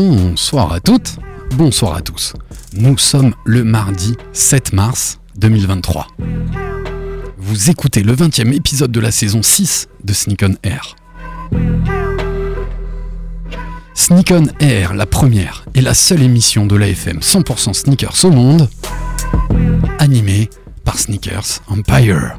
Bonsoir à toutes, bonsoir à tous. Nous sommes le mardi 7 mars 2023. Vous écoutez le 20e épisode de la saison 6 de Sneak on Air. Sneak on Air, la première et la seule émission de l'AFM 100% sneakers au monde, animée par Sneakers Empire.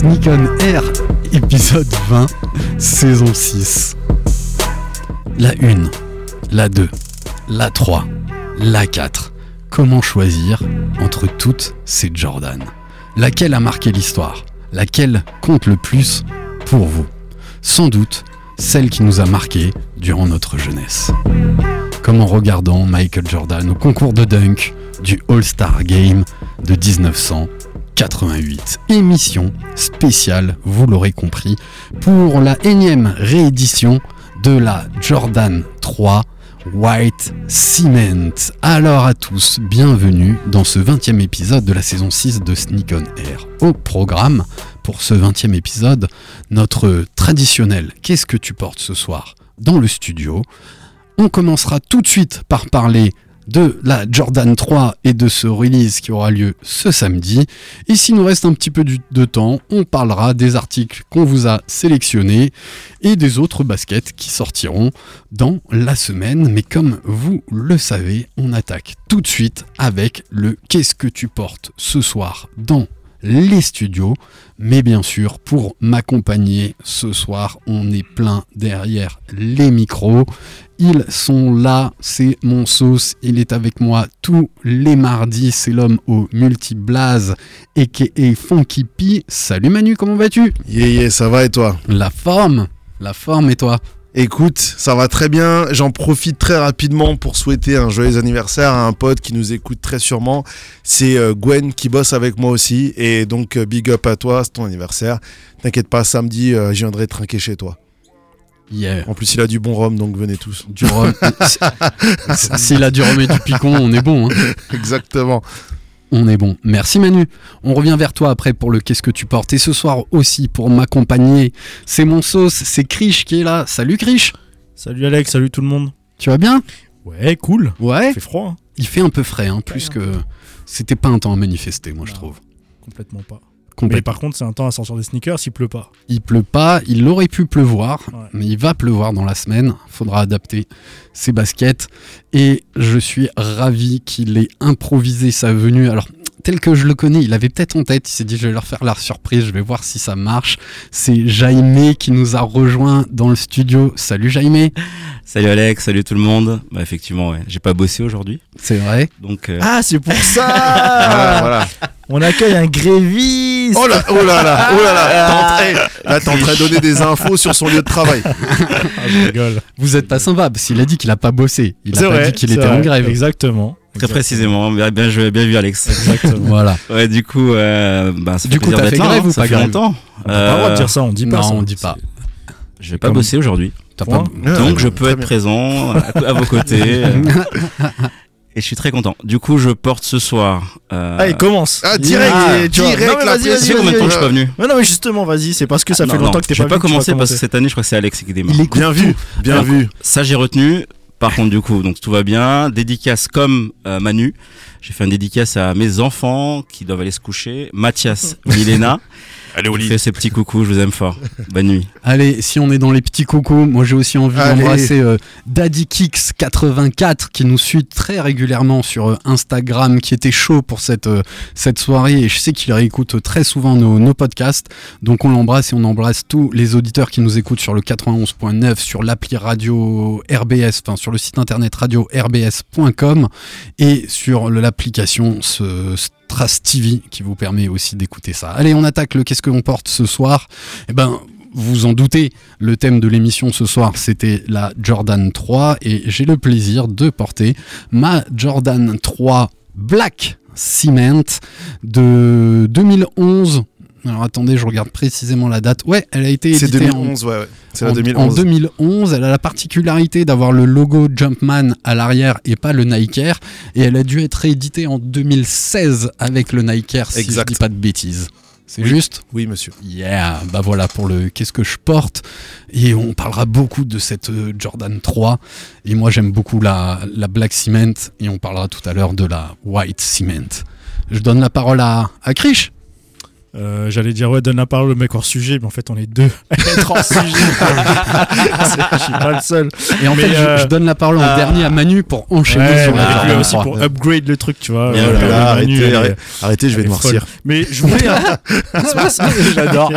Sneak on Air, épisode 20, saison 6. La 1, la 2, la 3, la 4. Comment choisir entre toutes ces Jordan? Laquelle a marqué l'histoire? Laquelle compte le plus pour vous? Sans doute celle qui nous a marqué durant notre jeunesse. Comme en regardant Michael Jordan au concours de dunk du All-Star Game de 1988. Émission spéciale, vous l'aurez compris, pour la énième réédition de la Jordan 3 White Cement. Alors à tous, bienvenue dans ce 20e épisode de la saison 6 de Sneak on Air. Au programme, pour ce 20e épisode, notre traditionnel Qu'est-ce que tu portes ce soir? dans le studio. On commencera tout de suite par parler de la Jordan 3 et de ce release qui aura lieu ce samedi. Et s'il nous reste un petit peu de temps, on parlera des articles qu'on vous a sélectionnés et des autres baskets qui sortiront dans la semaine. Mais comme vous le savez, on attaque tout de suite avec le Qu'est-ce que tu portes ce soir dans les studios. Mais bien sûr, pour m'accompagner ce soir, on est plein derrière les micros. Ils sont là, c'est mon sauce, il est avec moi tous les mardis, c'est l'homme au multi-blaze, a.k.a. Funky P. Salut Manu, comment vas-tu? Yeah, yeah, ça va et toi? La forme La forme et toi? Écoute, ça va très bien. J'en profite très rapidement pour souhaiter un joyeux anniversaire à un pote qui nous écoute très sûrement. C'est euh, Gwen qui bosse avec moi aussi. Et donc, euh, big up à toi, c'est ton anniversaire. T'inquiète pas, samedi, euh, je viendrai trinquer chez toi. Yeah. En plus, il a du bon rhum, donc venez tous. Du rhum. S'il a du rhum et du picon, on est bon. hein. Exactement. On est bon. Merci Manu. On revient vers toi après pour le Qu'est-ce que tu portes. Et ce soir aussi pour m'accompagner, c'est mon sauce, c'est Krish qui est là. Salut Krish. Salut Alex, salut tout le monde. Tu vas bien? Ouais, cool. Ouais. Il fait froid, hein. Il fait un peu frais, hein, plus que. C'était pas un temps à manifester, moi je trouve. complètement pas. Mais par contre, c'est un temps à sortir des sneakers s'il pleut pas. Il pleut pas, il aurait pu pleuvoir, Ouais. mais il va pleuvoir dans la semaine. Faudra adapter ses baskets. Et je suis ravi qu'il ait improvisé sa venue. Alors, tel que je le connais, il avait peut-être en tête, il s'est dit je vais leur faire la surprise, je vais voir si ça marche. C'est Jaime qui nous a rejoint dans le studio. Salut Jaime, Salut Alex, salut tout le monde. Bah effectivement, ouais, j'ai pas bossé aujourd'hui, c'est vrai. donc euh, Ah, c'est pour ça voilà. On accueille un gréviste Oh là, oh là là, oh là là. T'es en train- Là, t'es en train de donner des infos sur son lieu de travail. Ah, je rigole. Vous êtes pas sympa, parce qu'il a dit qu'il a pas bossé. Il a pas vrai, dit qu'il était en grève. Exactement. Très précisément, bien, bien joué, bien vu Alex. Exactement. Voilà. Ouais, du coup, euh, bah, ça Du fait coup, plaisir t'as d'être fait là, grève hein, ou ça pas fait grève longtemps. On n'a pas le droit de Euh, dire ça, on dit pas non, ça. on dit pas. Je vais pas Comme- bosser aujourd'hui, pas... donc je peux être bien. présent à, vos côtés. euh, et je suis très content. Du coup, je porte ce soir. Euh, Allez, commence. Ah, direct, Ah, tu direct, Non, mais vas-y, vas-y, combien de temps que je suis pas venu non, mais justement, vas-y, c'est parce que ça Non, fait non, longtemps que t'es Je pas vais pas venu que tu vas commencer parce que cette année, je crois que c'est Alex qui démarre. Il Bien vu, bien Alors, vu. Ça, j'ai retenu. Par contre, du coup, donc tout va bien. Dédicace comme euh, Manu. J'ai fait une dédicace à mes enfants qui doivent aller se coucher. Mathias, Milena. Allez Je fais ces petits coucous, je vous aime fort. Bonne nuit. Allez, si on est dans les petits coucous, moi j'ai aussi envie d'embrasser euh, Daddy Kicks84 qui nous suit très régulièrement sur euh, Instagram, qui était chaud pour cette, euh, cette soirée et je sais qu'il réécoute très souvent nos, nos podcasts. Donc on l'embrasse et on embrasse tous les auditeurs qui nous écoutent sur le 91.9, sur l'appli radio RBS, enfin sur le site internet radio rbs.com et sur l'application ce Stras TV qui vous permet aussi d'écouter ça. Allez, on attaque le qu'est-ce qu'on porte ce soir? Eh ben, vous en doutez, le thème de l'émission ce soir, c'était la Jordan 3 et j'ai le plaisir de porter ma Jordan 3 Black Cement de 2011. Alors attendez, je regarde précisément la date. Ouais, elle a été C'est éditée en 2011, ouais, ouais. C'est en, 2011. en 2011, elle a la particularité d'avoir le logo Jumpman à l'arrière et pas le Nike Air. Et elle a dû être rééditée en 2016 avec le Nike Air, si Exact. je dis pas de bêtises. C'est Oui. juste Oui, monsieur. Yeah, bah voilà pour le qu'est-ce que je porte. Et on parlera beaucoup de cette euh, Jordan 3. Et moi j'aime beaucoup la, la Black Cement. Et on parlera tout à l'heure de la White Cement. Je donne la parole à, à Krish. Euh, J'allais dire, ouais, donne la parole au mec hors sujet, mais en fait, on est deux à être hors sujet. Je suis pas le seul. Et en Mais, fait, je- euh, je, donne la parole en ah. dernier à Manu pour enchaîner Ouais, sur mais la aussi 3. pour upgrade le truc, tu vois. Euh. Manu, arrêtez, est- arrêtez, arrêtez, je vais noircir. Mais je voulais. hein, ce matin- J'adore.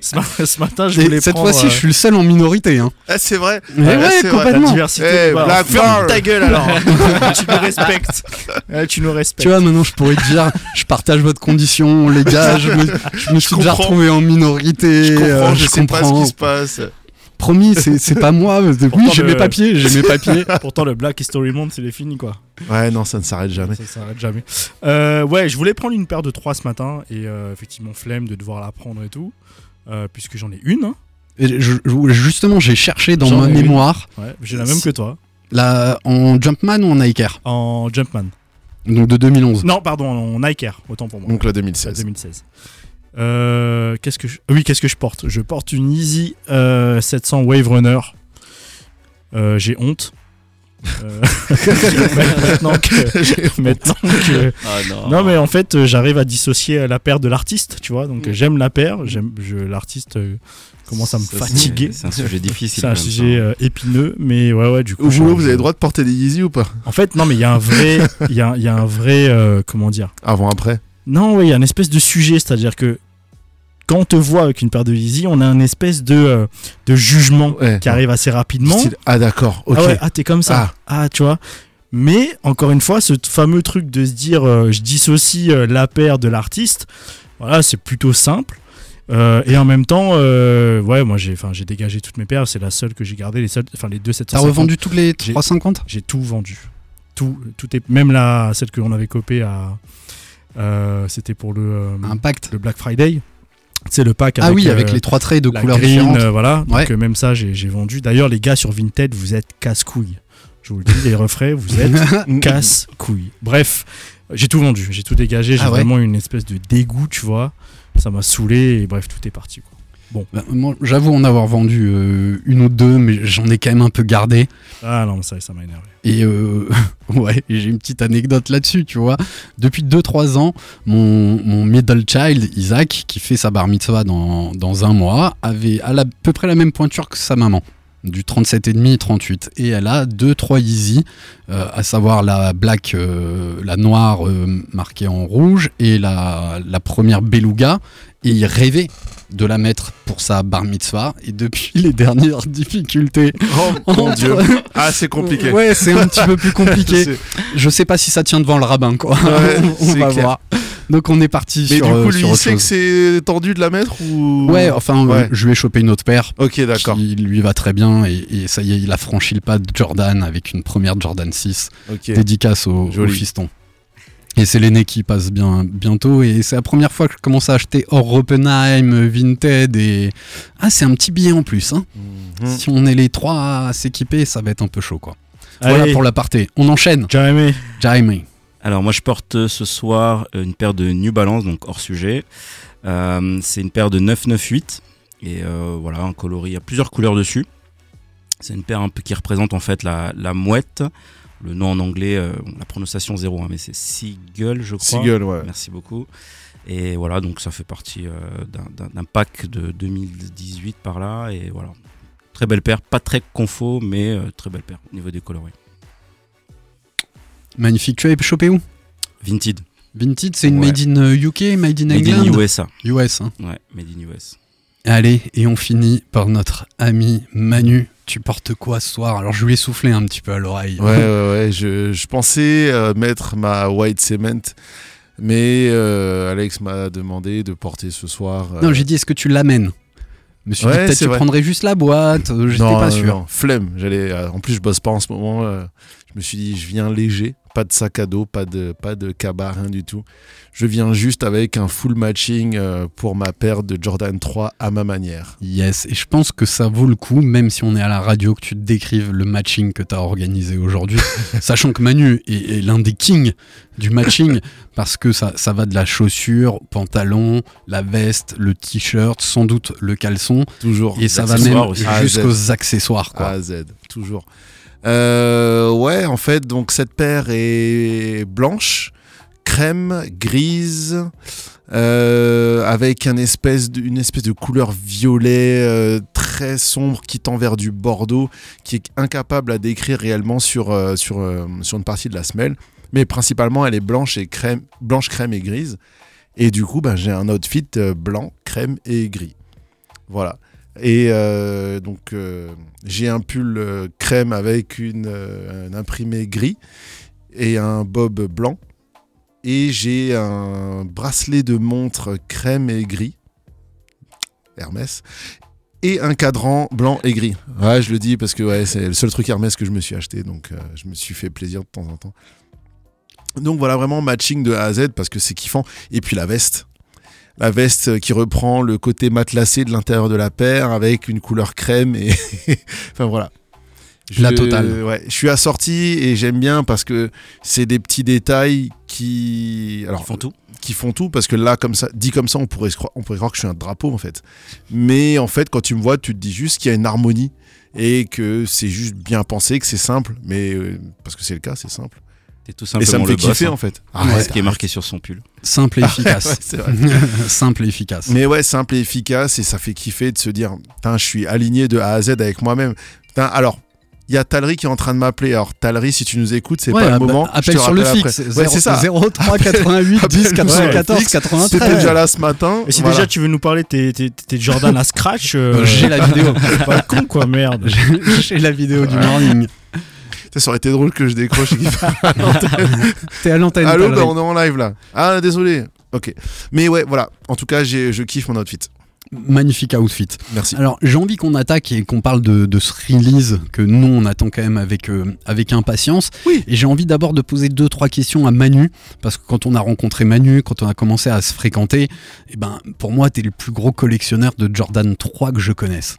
Ce ma- ce matin, je Et voulais cette fois-ci, euh, je suis le seul en minorité. Hein. Ah, c'est vrai. Mais Ah, ouais, c'est vrai. complètement. La diversité. Eh, bah, ferme ta gueule alors. tu nous respectes. Ouais, tu nous respectes. Tu vois, maintenant, je pourrais te dire, je partage votre condition, les gars. Je me, je me suis déjà comprends. retrouvé en minorité. Je comprends, euh, je sais pas ce comprends. qui se passe. Promis, c'est pas moi. Oui, j'ai le- mes papiers, j'ai mes papiers. Pourtant, le Black History Month, c'est fini quoi. Ouais, non, ça ne s'arrête jamais. Ça s'arrête jamais. Euh, ouais, je voulais prendre une paire de 3 ce matin et euh, effectivement, flemme de devoir la prendre et tout. euh, puisque j'en ai une. hein. Et je- je- justement, j'ai cherché dans ma mémoire Ouais, j'ai la même que toi. la, en Jumpman ou en Nike Air, En Jumpman. Donc de 2011. Non, pardon, Nike Air, autant pour moi. Donc la Ouais, 2016. 2016. Euh, qu'est-ce que je... Oui, qu'est-ce que je porte? Je porte une Easy euh, 700 Wave Runner. Euh, J'ai honte. Euh, maintenant que, maintenant que. Ah non. non mais en fait euh, j'arrive à dissocier la paire de l'artiste tu vois. Donc euh, j'aime la paire j'aime l'artiste euh, commence à me fatiguer. C'est un sujet difficile. c'est un sujet ça. euh, épineux mais ouais ouais du coup Au boulot, vous avez le droit de porter des Yeezy ou pas? En fait non mais il y a un vrai il y a, il y a un vrai euh, comment dire? Avant, après? Non, oui, il y a une espèce de sujet, c'est-à-dire que quand on te voit avec une paire de Yeezy, on a un espèce de, euh, de jugement Ouais. qui arrive assez rapidement. Style- Ah, d'accord, ok. Ah ouais, ah t'es comme ça. Ah. tu vois. Mais encore une fois, ce fameux truc de se dire, euh, je dissocie euh, la paire de l'artiste, voilà, c'est plutôt simple. Et en même temps, ouais, moi j'ai, j'ai dégagé toutes mes paires. C'est la seule que j'ai gardée, les seules, enfin les deux T'as 750. revendu toutes les J'ai- 350 J'ai tout vendu. Tout, tout est, même la celle qu'on avait copée à, c'était pour le, Impact. le Black Friday. C'est le pack avec, Ah oui, euh, avec les trois traits de couleurs green, différentes. euh, voilà. Ouais. Donc euh, même ça, j'ai j'ai vendu. D'ailleurs, les gars sur Vinted, vous êtes casse-couilles. Je vous le dis, les refraits, vous êtes casse-couilles. Bref, j'ai tout vendu, j'ai tout dégagé. J'ai Ah ouais vraiment une espèce de dégoût, tu vois. Ça m'a saoulé et bref, tout est parti. Quoi. Bah, moi, J'avoue en avoir vendu euh, une ou deux, mais j'en ai quand même un peu gardé. Ah non, ça, ça m'a énervé. Et euh, ouais, j'ai une petite anecdote là-dessus, tu vois. Depuis 2-3 ans, mon, mon middle child, Isaac, qui fait sa bar mitzvah dans, dans un mois, avait à, la- peu près la même pointure que sa maman. Du 37,5 38. Et elle a 2-3 Yeezy, euh, à savoir la black, euh, la noire euh, marquée en rouge, et la, la première beluga. Et il rêvait de la mettre pour sa bar mitzvah. Et depuis les dernières difficultés Oh mon dieu. Ah, c'est compliqué. Ouais, c'est un petit peu plus compliqué. Je sais pas si ça tient devant le rabbin, quoi. Ouais, on va clair. voir. Donc on est parti Mais sur, du euh, coup, lui, sur il sait que c'est tendu de la mettre ou Ouais, enfin, Ouais. euh, je lui ai chopé une autre paire Ok, d'accord. qui lui va très bien et, et ça y est, il a franchi le pas de Jordan avec une première Jordan 6. Ok. Dédicace au, au fiston. Et c'est l'aîné qui passe bien bientôt et c'est la première fois que je commence à acheter hors Oppenheim, Vinted et ah c'est un petit billet en plus. Hein. Mhm. Si on est les trois à s'équiper, ça va être un peu chaud quoi. Voilà pour l'aparté. On enchaîne. Jamie. Jaime. Alors moi je porte ce soir euh, une paire de New Balance, donc hors sujet. Euh, c'est une paire de 998 et euh, voilà un coloris, il y a plusieurs couleurs dessus. C'est une paire un peu qui représente en fait la, la mouette. Le nom en anglais, euh, la prononciation zéro, hein, mais c'est Seagull je crois. Seagull, ouais. Merci beaucoup. Et voilà, donc ça fait partie euh, d'un- pack de 2018 par là. Et voilà, très belle paire, pas très confo, mais euh, très belle paire au niveau des coloris. Magnifique. Tu avais chopé où? Vinted, Vinted, c'est une Ouais. made in UK, made in made in England USA. US. hein. Ouais, made in US. Allez, et on finit par notre ami Manu. Tu portes quoi ce soir? Alors je lui ai soufflé un petit peu à l'oreille. Ouais, ouais, ouais. Je, je pensais euh, mettre ma white cement, mais euh, Alex m'a demandé de porter ce soir. euh, Non, j'ai dit est-ce que tu l'amènes? Je me suis Ouais, dit peut-être tu vrai. prendrais juste la boîte. euh, J'étais pas sûr. non, flemme. J'allais. en plus, je bosse pas en ce moment. je me suis dit, je viens léger, pas de sac à dos, pas de pas de cabas, rien du tout. Je viens juste avec un full matching euh, pour ma paire de Jordan 3 à ma manière. Yes, et je pense que ça vaut le coup, même si on est à la radio, que tu te décrives le matching que tu as organisé aujourd'hui. Sachant que Manu est, est l'un des kings du matching, parce que ça, ça va de la chaussure, pantalon, la veste, le t-shirt, sans doute le caleçon, Toujours. et ça va même. A jusqu'aux accessoires. A Quoi. à Z, toujours. Euh, ouais, en fait, donc cette paire est blanche, crème, grise, euh, avec une espèce de couleur violet euh, très sombre qui tend vers du bordeaux, qui est incapable à décrire réellement sur, euh, sur, euh, sur une partie de la semelle. Mais principalement, elle est blanche et crème, blanche, crème et grise. Et du coup, ben, j'ai un outfit euh, blanc, crème et gris. Voilà. Et euh, donc, euh, j'ai un pull euh, crème avec un imprimé gris et un bob blanc. Et j'ai un bracelet de montre crème et gris, Hermès, et un cadran blanc et gris. Ouais, je le dis parce que c'est le seul truc Hermès que je me suis acheté, donc je me suis fait plaisir de temps en temps. Donc voilà, vraiment matching de A à Z parce que c'est kiffant. Et puis la veste. La veste qui reprend le côté matelassé de l'intérieur de la paire avec une couleur crème et enfin voilà. La Je- totale. Ouais, je suis assorti et j'aime bien parce que c'est des petits détails qui alors font tout. qui font tout parce que là comme ça dit comme ça on pourrait croire, on pourrait croire que je suis un drapeau en fait. Mais en fait quand tu me vois tu te dis juste qu'il y a une harmonie et que c'est juste bien pensé que c'est simple mais euh, parce que c'est le cas c'est simple. T'es tout Et simplement ça me fait le kiffer hein. en fait. C'est Ouais. ce qui est marqué sur son pull. Simple et Ouais, efficace. c'est vrai. Simple et efficace. Mais ouais, simple et efficace et ça fait kiffer de se dire, putain, je suis aligné de A à Z avec moi-même. Putain, alors, il y a Talry qui est en train de m'appeler. Alors, Talry, si tu nous écoutes, c'est Ouais, pas le app- moment. je Appelle te sur le fixe. Ouais, c'est ça. 03 88 10 Appelle-nous sur le 94 fixe. T'étais 93. déjà là ce matin. Et si Voilà. déjà tu veux nous parler tes, Jordan à scratch, euh, J'ai la vidéo. c'est pas con quoi, merde. J'ai la vidéo du morning. Ça, aurait été drôle que je décroche. et qu'il T'es à l'antenne. Allô, bah, on est en live là. Ah, désolé. Ok. Mais ouais, voilà. En tout cas, je kiffe mon outfit. Magnifique outfit. Merci. Alors j'ai envie qu'on attaque et qu'on parle de, de ce release que nous on attend quand même avec, euh, avec impatience. Oui. Et j'ai envie d'abord de poser deux trois questions à Manu parce que quand on a rencontré Manu, quand on a commencé à se fréquenter, eh ben pour moi t'es le plus gros collectionneur de Jordan 3 que je connaisse.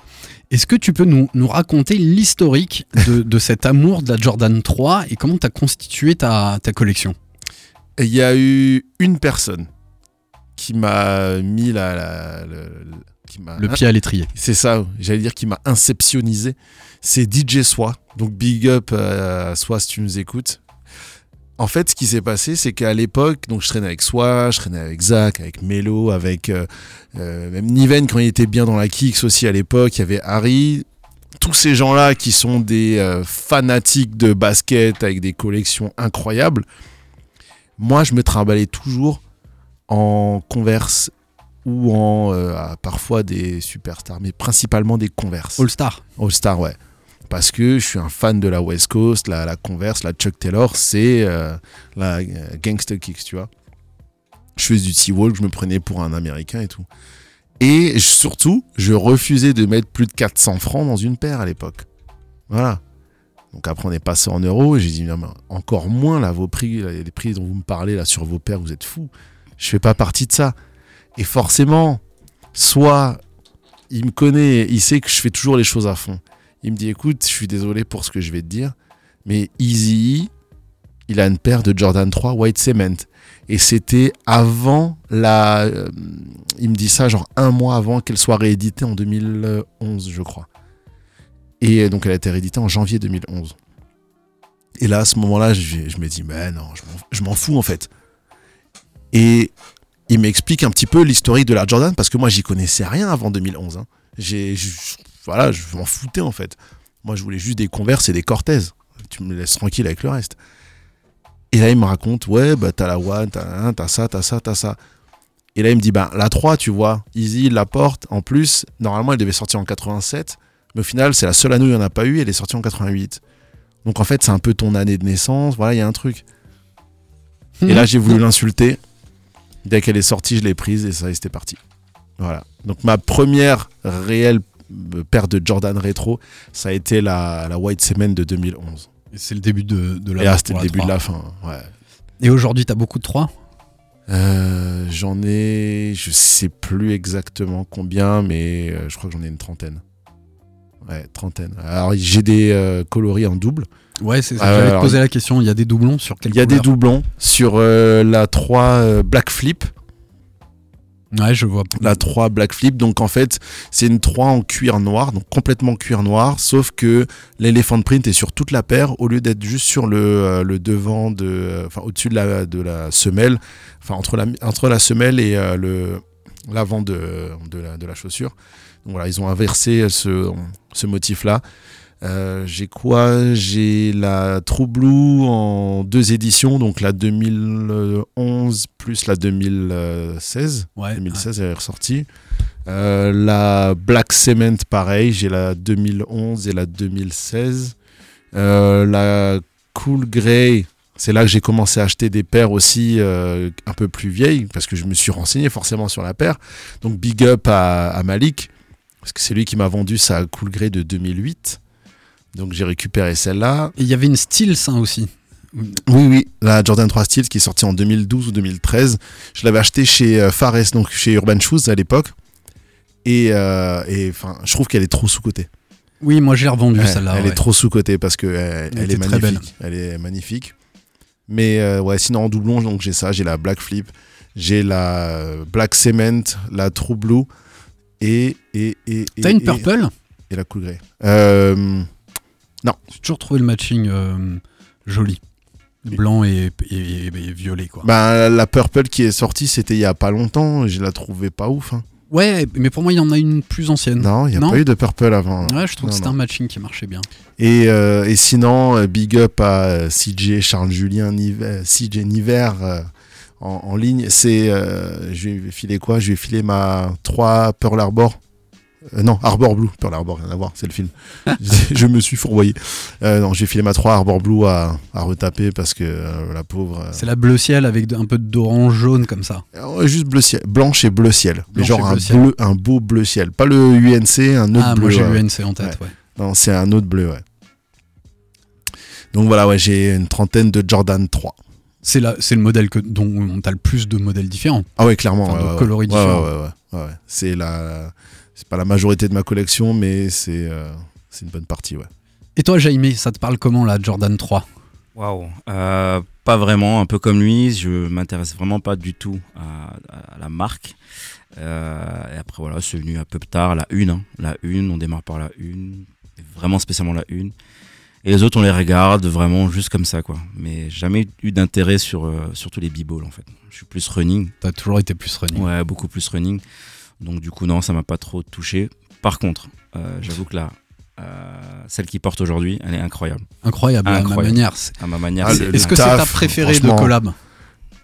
Est-ce que tu peux nous, nous raconter l'historique de, de cet amour de la Jordan 3 et comment t'as constitué ta, ta collection? Il y a eu une personne qui m'a mis la. la- le- qui pied à l'étrier. C'est ça, j'allais dire qui m'a inceptionnisé. C'est DJ Soi. Donc big up euh, à Soi si tu nous écoutes. En fait, ce qui s'est passé, c'est qu'à l'époque, donc je traînais avec Soi, je traînais avec Zach, avec Melo, avec euh, euh, même Niven quand il était bien dans la Kicks aussi à l'époque. Il y avait Harry. Tous ces gens-là qui sont des euh, fanatiques de basket avec des collections incroyables. Moi, je me trimballais toujours en Converse ou en euh, parfois des superstars, mais principalement des Converse. All Star. All Star, ouais. Parce que je suis un fan de la West Coast, la, la Converse, la Chuck Taylor, c'est euh, la euh, Gangster Kicks, tu vois. Je faisais du T-Walk, je me prenais pour un Américain et tout. Et surtout, je refusais de mettre plus de 400 francs dans une paire à l'époque. Voilà. Donc après, on est passé en euros et j'ai dit, non, mais encore moins là, vos prix, les prix dont vous me parlez là sur vos paires, vous êtes fous. Je fais pas partie de ça. Et forcément, soit il me connaît, il sait que je fais toujours les choses à fond. Il me dit écoute, je suis désolé pour ce que je vais te dire, mais Easy, il a une paire de Jordan 3 White Cement. Et c'était avant la. euh, il me dit ça genre un mois avant qu'elle soit rééditée en 2011, je crois. Et donc elle a été rééditée en janvier 2011. Et là, à ce moment-là, je, me dis, mais non, je m'en fous en fait. Et il m'explique un petit peu l'historique de la Jordan parce que moi, j'y connaissais rien avant 2011. hein. J'ai, voilà, je m'en foutais en fait. Moi, je voulais juste des Converse et des Cortez. Tu me laisses tranquille avec le reste. Et là, il me raconte, ouais, bah, t'as la One, t'as t'as ça, t'as ça, t'as ça. Et là, il me dit, bah, la 3, tu vois, Easy, la porte. En plus, normalement, elle devait sortir en 87. Mais au final, c'est la seule année où il n'y en a pas eu. Elle est sortie en 88. Donc, en fait, c'est un peu ton année de naissance. Voilà, il y a un truc. Et là, j'ai voulu l'insulter. Dès qu'elle est sortie, je l'ai prise et ça, et c'était parti. Voilà. Donc, ma première réelle euh, paire de Jordan rétro, ça a été la, la White Cement de 2011. Et C'est le début de, de la Et là, c'était le début de 3. la fin. Ouais. Et aujourd'hui, t'as beaucoup de 3 Euh, j'en ai, je sais plus exactement combien, mais euh, je crois que j'en ai une trentaine. Ouais, trentaine. Alors j'ai des euh, coloris en double. Ouais, c'est ça. Ah, J'allais te poser la question. Il y a des doublons sur quelle Il y a des doublons sur euh, la 3 euh, Black Flip. Ouais, je vois. La 3 Black Flip. Donc en fait, c'est une 3 en cuir noir, donc complètement cuir noir, sauf que l'éléphant print est sur toute la paire au lieu d'être juste sur le, euh, le devant de, euh, enfin au-dessus de la, de la semelle, enfin entre la, entre la semelle et euh, le l'avant de, de, la, de la chaussure. Donc voilà, ils ont inversé ce, ce motif-là. Euh, j'ai quoi? J'ai la True Blue en deux éditions, donc la 2011 plus la 2016. Ouais. 2016, elle est ressortie. Euh, la Black Cement, pareil, j'ai la 2011 et la 2016. Euh, la Cool Grey, c'est là que j'ai commencé à acheter des paires aussi euh, un peu plus vieilles, parce que je me suis renseigné forcément sur la paire. Donc big up à, à Malik, parce que c'est lui qui m'a vendu sa Cool Grey de 2008. Donc j'ai récupéré celle-là. Et il y avait une Steels hein, aussi. Oui, oui, la Jordan 3 Steel qui est sortie en 2012 ou 2013. Je l'avais acheté chez euh, Fares, donc chez Urban Shoes à l'époque. Et, euh, et, je trouve qu'elle est trop sous-cotée. Oui, moi j'ai revendu Ouais, celle-là. elle ouais. est trop sous-cotée parce que elle, Elle elle est était très magnifique. Elle est magnifique. Mais euh, ouais, sinon en doublon, donc j'ai ça, j'ai la Black Flip, j'ai la Black Cement, la True Blue et et et. T'as et- une et- purple? Et la Cool Grey. Euh, J'ai toujours trouvé le matching euh, joli. Blanc et, et- et violet, quoi. bah, la Purple qui est sortie, c'était il y a pas longtemps. Je la trouvais pas ouf. hein. Ouais, mais pour moi, il y en a une plus ancienne. Non, il n'y a Non pas eu de Purple avant. Ouais, je trouve Non, que c'était non. un matching qui marchait bien. Et, euh, et sinon, euh, big up à CJ Charles Julien Niver, CJ Niver euh, en, en ligne. C'est, euh, je vais filer quoi? Je vais filer ma 3 Pearl Harbor. Euh, non, Arbor Blue. Pearl Harbor, rien à voir, c'est le film. je, me suis fourvoyé. Euh, non, j'ai filé ma 3 Arbor Blue à, à retaper parce que euh, la pauvre. C'est la bleu ciel avec un peu d'orange jaune comme ça. juste bleu ciel, blanche et bleu ciel. Mais genre un, bleu ciel. bleu, un beau bleu ciel. Pas le UNC, un autre ah, bleu. moi j'ai l'UNC en tête, ouais. Non, c'est un autre bleu, ouais. Donc voilà, ouais, j'ai une trentaine de Jordan 3. C'est le modèle que, dont on a le plus de modèles différents. Ah ouais, clairement. Enfin, ouais, de ouais, coloris différents. ouais, ouais, ouais. C'est la, c'est pas la majorité de ma collection, mais c'est, euh, c'est une bonne partie, ouais. Et toi, Jaime, ça te parle comment la Jordan 3 Waouh, Euh, pas vraiment, un peu comme lui, je m'intéresse vraiment pas du tout à, à la marque. Euh, et après voilà, c'est venu un peu tard, la une, hein. la une, on démarre par la une, vraiment spécialement la une. Et les autres, on les regarde vraiment juste comme ça, quoi. Mais jamais eu d'intérêt sur, euh, surtout les b-balls, en fait. Je suis plus running, T'as toujours été plus running. ouais, beaucoup plus running. Donc du coup, non, ça m'a pas trop touché. Par contre, euh, j'avoue que là, euh, celle qui porte aujourd'hui, elle est incroyable. Incroyable, à ma manière. À ma manière, Ah, Est-ce que c'est ta préférée de collab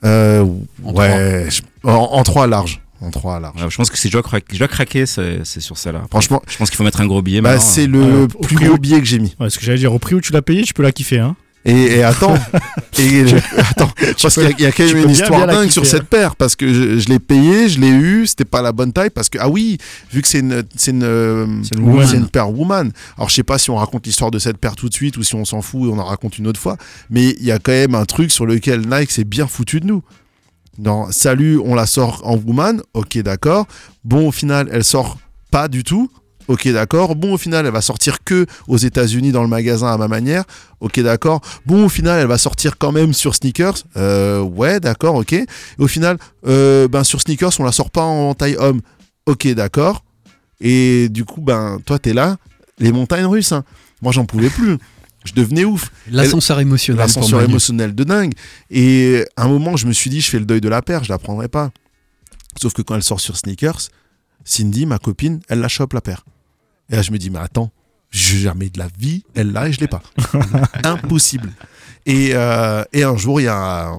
Euh, En ouais, je- en, en 3 large. En 3 large. Ouais, je pense que si je dois, craquer, je dois craquer, c'est sur celle-là. Franchement, je pense qu'il faut mettre un gros billet. bah, maintenant, c'est hein. le plus gros billet que j'ai mis. Ouais, ce que j'allais dire, au prix où tu l'as payé, tu peux la kiffer. Hein. Et, et attends, et, attends, parce qu'il y a- il y, a quand même une histoire bien dingue sur hein. cette paire parce que je, je l'ai payé, je l'ai eu, c'était pas la bonne taille parce que ah oui, vu que c'est une c'est une euh, C'est une woman. c'est une paire woman. Alors je sais pas si on raconte l'histoire de cette paire tout de suite ou si on s'en fout et on en raconte une autre fois, mais il y a quand même un truc sur lequel Nike s'est bien foutu de nous. Non, salut, on la sort en woman, ok d'accord. Bon au final, elle sort pas du tout. Ok d'accord. Bon au final, elle va sortir que aux États-Unis dans le magasin à ma manière. Ok d'accord. Bon au final, elle va sortir quand même sur sneakers. Euh, ouais d'accord, ok. Et au final, euh, ben sur sneakers, on la sort pas en taille homme. Ok d'accord. Et du coup, ben toi t'es là, les montagnes russes. hein. Moi j'en pouvais plus. Je devenais ouf. L'ascenseur émotionnel. L'ascenseur émotionnel de dingue. Et à un moment, je me suis dit, je fais le deuil de la paire, je la prendrai pas. Sauf que quand elle sort sur sneakers, Cindy, ma copine, elle la chope la paire. Et là, je me dis, mais attends, je- jamais de la vie, elle l'a et je l'ai pas. Impossible. Et, euh, et un jour, il y a,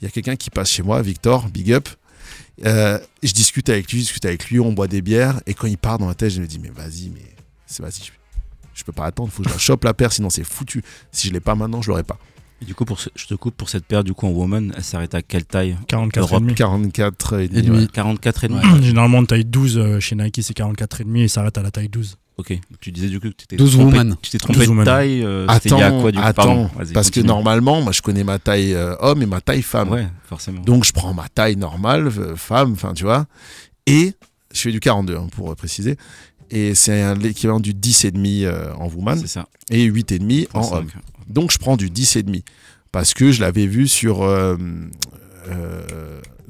y a quelqu'un qui passe chez moi, Victor, big up. Euh, je discute avec lui, je discute avec lui, on boit des bières. Et quand il part dans la tête, je me dis, mais vas-y, mais c'est vas-y, je, je peux pas attendre, faut que je la chope la paire, sinon c'est foutu. Si je l'ai pas maintenant, je l'aurai pas. Et du coup, pour ce- je te coupe pour cette paire, du coup, en woman, elle s'arrête à quelle taille? 44 Europe. et demi. 44 et Et demi. demi. ouais. 44 et demi Généralement, taille 12 euh, chez Nike, c'est 44 et demi et s'arrête à la taille 12. Ok, tu disais du coup que tu t'es 12 trompé, woman. tu t'es trompé 12 de taille. euh, c'était il y a Attends, quoi du attends, Pardon, parce que normalement, moi je connais ma taille euh, homme et ma taille femme. Ouais, forcément. Donc je prends ma taille normale, euh, femme, enfin tu vois, et je fais du 42 hein, pour préciser. Et c'est l'équivalent du 10,5 euh, en woman c'est ça. et 8,5 en 35. homme. Donc je prends du 10,5 parce que je l'avais vu sur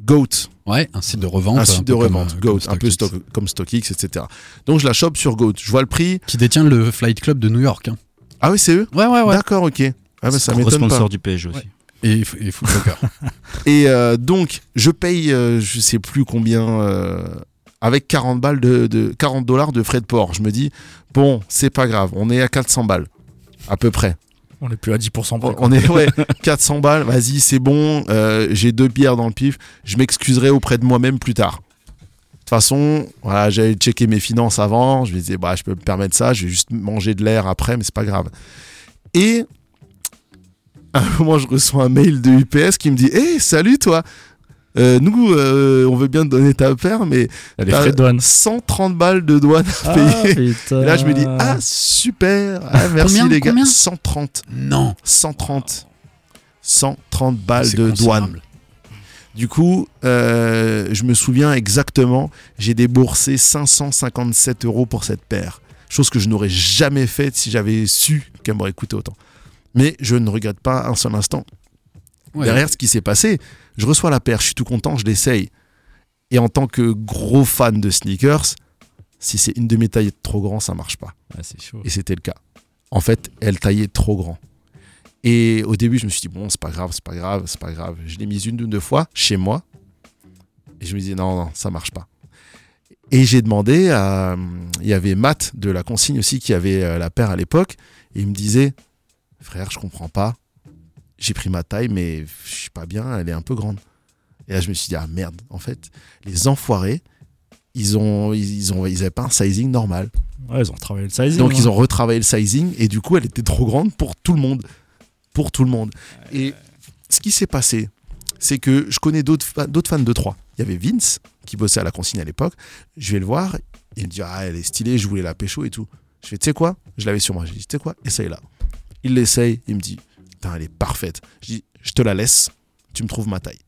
Goat, Ouais, un site de revente. un site de peu comme, revente, euh, Goat, comme un peu stock, comme StockX, etc. Donc je la chope sur Goat. Je vois le prix. Qui détient le Flight Club de New York. hein. Ah oui, c'est eux Ouais, ouais, ouais. D'accord, ok. Ah bah, ça Gros m'étonne pas. sponsor du PSG aussi. Et, et Foot. Et euh, donc, je paye, euh, je sais plus combien, euh, avec 40 balles de, de 40 dollars de frais de port. Je me dis, bon, c'est pas grave, on est à 400 balles, à peu près. On est plus à 10% près. On, est, ouais, 400 balles, vas-y, c'est bon, euh, j'ai deux bières dans le pif, je m'excuserai auprès de moi-même plus tard. De toute façon, voilà, j'avais checké mes finances avant, je me disais, bah, je peux me permettre ça, je vais juste manger de l'air après, mais c'est pas grave. Et à un moment, je reçois un mail de UPS qui me dit, hé, salut toi Euh, nous, euh, on veut bien te donner ta paire, mais Elle est t'as frais de douane. 130 balles de douane à Ah, payer. putain. Et là, je me dis, ah, super, ah, merci Combien, les gars. combien 130. non. 130. 130 balles de douane. Du coup, euh, je me souviens exactement, j'ai déboursé 557 euros pour cette paire. Chose que je n'aurais jamais faite si j'avais su qu'elle m'aurait coûté autant. Mais je ne regrette pas un seul instant. Ouais. Derrière ce qui s'est passé, je reçois la paire, je suis tout content, je l'essaye. Et en tant que gros fan de sneakers, si c'est une de mes tailles trop grand, ça marche pas. Chaud. Et c'était le cas. En fait, elle taillait trop grand. Et au début, je me suis dit, bon, c'est pas grave, c'est pas grave, c'est pas grave. Je l'ai mise une ou deux fois chez moi. Et je me disais, non, non, ça marche pas. Et j'ai demandé à. Il y avait Matt de la consigne aussi qui avait euh, la paire à l'époque. Et il me disait, frère, je comprends pas. J'ai pris ma taille, mais je suis pas bien, elle est un peu grande. Et là, je me suis dit, ah merde, en fait, les enfoirés, ils ont, ils, ont, ils avaient pas un sizing normal. Ouais, ils ont travaillé le sizing. Donc hein. ils ont retravaillé le sizing et du coup elle était trop grande pour tout le monde. Pour tout le monde. Et ce qui s'est passé, c'est que je connais d'autres fa- d'autres fans de 3. Il y avait Vince qui bossait à la consigne à l'époque. Je vais le voir, il me dit ah elle est stylée, je voulais la pécho et tout. Je fais tu sais quoi? Je l'avais sur moi. Je dis tu sais quoi? Essaye-la. Il l'essaye, il me dit putain elle est parfaite. Je dis je te la laisse, tu me trouves ma taille.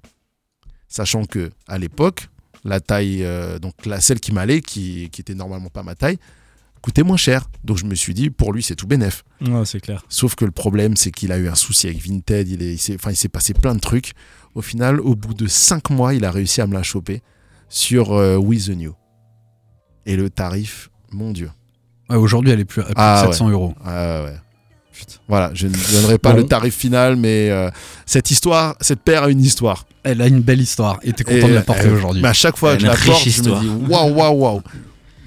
Sachant que à l'époque la taille euh, donc la celle qui m'allait qui qui était normalement pas ma taille coûtait moins cher. Donc je me suis dit, pour lui, c'est tout bénef. Ouais, c'est clair. Sauf que le problème, c'est qu'il a eu un souci avec Vinted. Il, est, il s'est passé plein de trucs. Au final, au bout de 5 mois, il a réussi à me la choper sur euh, With the New. Et le tarif, mon Dieu. Ouais, Aujourd'hui, elle est plus à plus de Ah, 700 euros. Ah ouais. Voilà, je ne donnerai pas Bon. le tarif final, mais euh, cette histoire, cette paire a une histoire. Elle a une belle histoire et t'es content Et, de la porter euh, aujourd'hui. Mais à chaque fois que je la porte, je histoire. me dis waouh, waouh, waouh.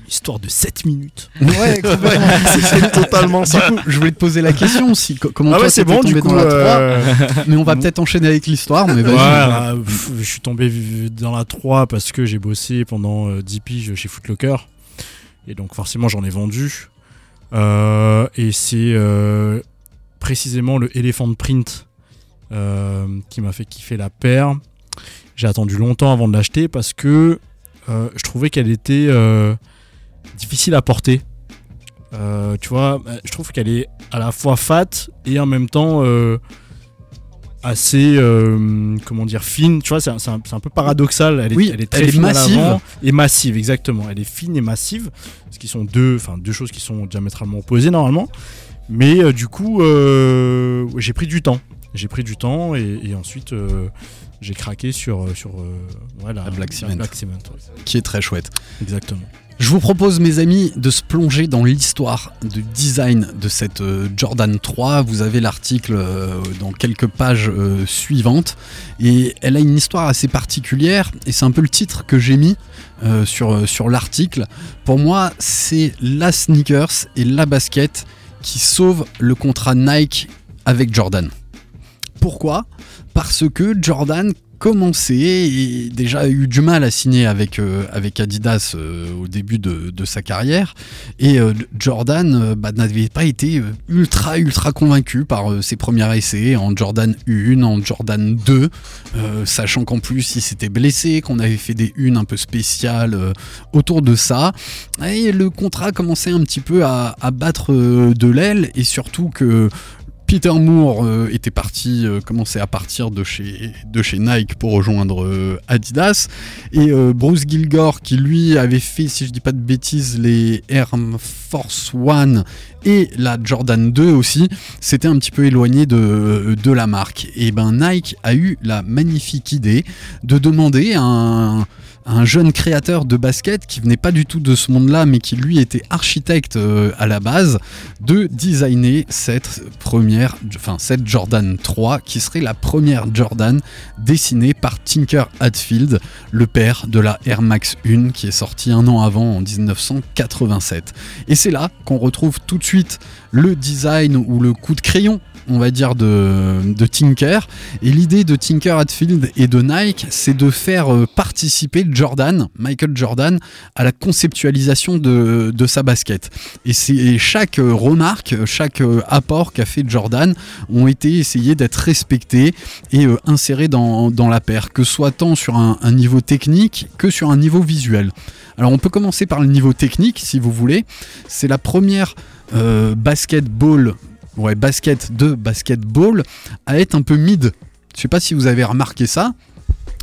Histoire de 7 minutes. Ouais, complètement. C'est totalement Du ça. coup, je voulais te poser la question si co- comment Ah ouais, c'est bon, du tombé coup. dans la 3 euh, mais on va peut-être enchaîner avec l'histoire mais vas-y. Voilà, pff, je suis tombé dans la 3 parce que j'ai bossé pendant euh, 10 piges chez Footlocker. Et donc forcément j'en ai vendu. Euh, et c'est euh, précisément le Elephant Print euh, qui m'a fait kiffer la paire. J'ai attendu longtemps avant de l'acheter parce que je trouvais qu'elle était difficile à porter. Tu vois, je trouve qu'elle est à la fois fat et en même temps assez euh, comment dire fine tu vois c'est un, peu paradoxal elle est, Oui, elle est très elle est fine massive. et massive exactement elle est fine et massive ce qui sont deux enfin deux choses qui sont diamétralement opposées normalement mais euh, du coup euh, j'ai pris du temps j'ai pris du temps et, et ensuite j'ai craqué sur sur ouais, la, La Black Cement. Black Cement, ouais. qui est très chouette. exactement Je vous propose, mes amis, de se plonger dans l'histoire du design de cette euh, Jordan 3. Vous avez l'article euh, dans quelques pages euh, suivantes. Et elle a une histoire assez particulière. Et c'est un peu le titre que j'ai mis sur, sur l'article. Pour moi, c'est la sneakers et la basket qui sauve le contrat Nike avec Jordan. Pourquoi? Parce que Jordan commençait et déjà eu du mal à signer avec, euh, avec Adidas euh, au début de, de sa carrière. Et euh, Jordan bah, n'avait pas été ultra ultra convaincu par ses premiers essais en Jordan 1, en Jordan 2, euh, sachant qu'en plus il s'était blessé, qu'on avait fait des unes un peu spéciales autour de ça. Et le contrat commençait un petit peu à, battre de l'aile et surtout que Peter Moore euh, était parti, euh, commençait à partir de chez, Nike pour rejoindre euh, Adidas. Et Bruce Gilgore, qui lui avait fait, si je dis pas de bêtises, les Air Force One et la Jordan 2 aussi, s'était un petit peu éloigné de, de la marque. Et ben Nike a eu la magnifique idée de demander un un jeune créateur de basket qui venait pas du tout de ce monde-là, mais qui lui était architecte euh, à la base, de designer cette première, enfin cette Jordan 3, qui serait la première Jordan dessinée par Tinker Hatfield, le père de la Air Max 1, qui est sortie un an avant, en 1987. Et c'est là qu'on retrouve tout de suite le design ou le coup de crayon on va dire, de, Tinker. Et l'idée de Tinker Hatfield et de Nike, c'est de faire euh, participer Jordan, Michael Jordan, à la conceptualisation de, sa basket. Et, chaque euh, remarque, chaque euh, apport qu'a fait Jordan ont été essayés d'être respectés et insérés dans, la paire, que ce soit tant sur un, niveau technique que sur un niveau visuel. Alors on peut commencer par le niveau technique si vous voulez. C'est la première basketball ouais, basket de basketball à être un peu mid. Je sais pas si vous avez remarqué ça.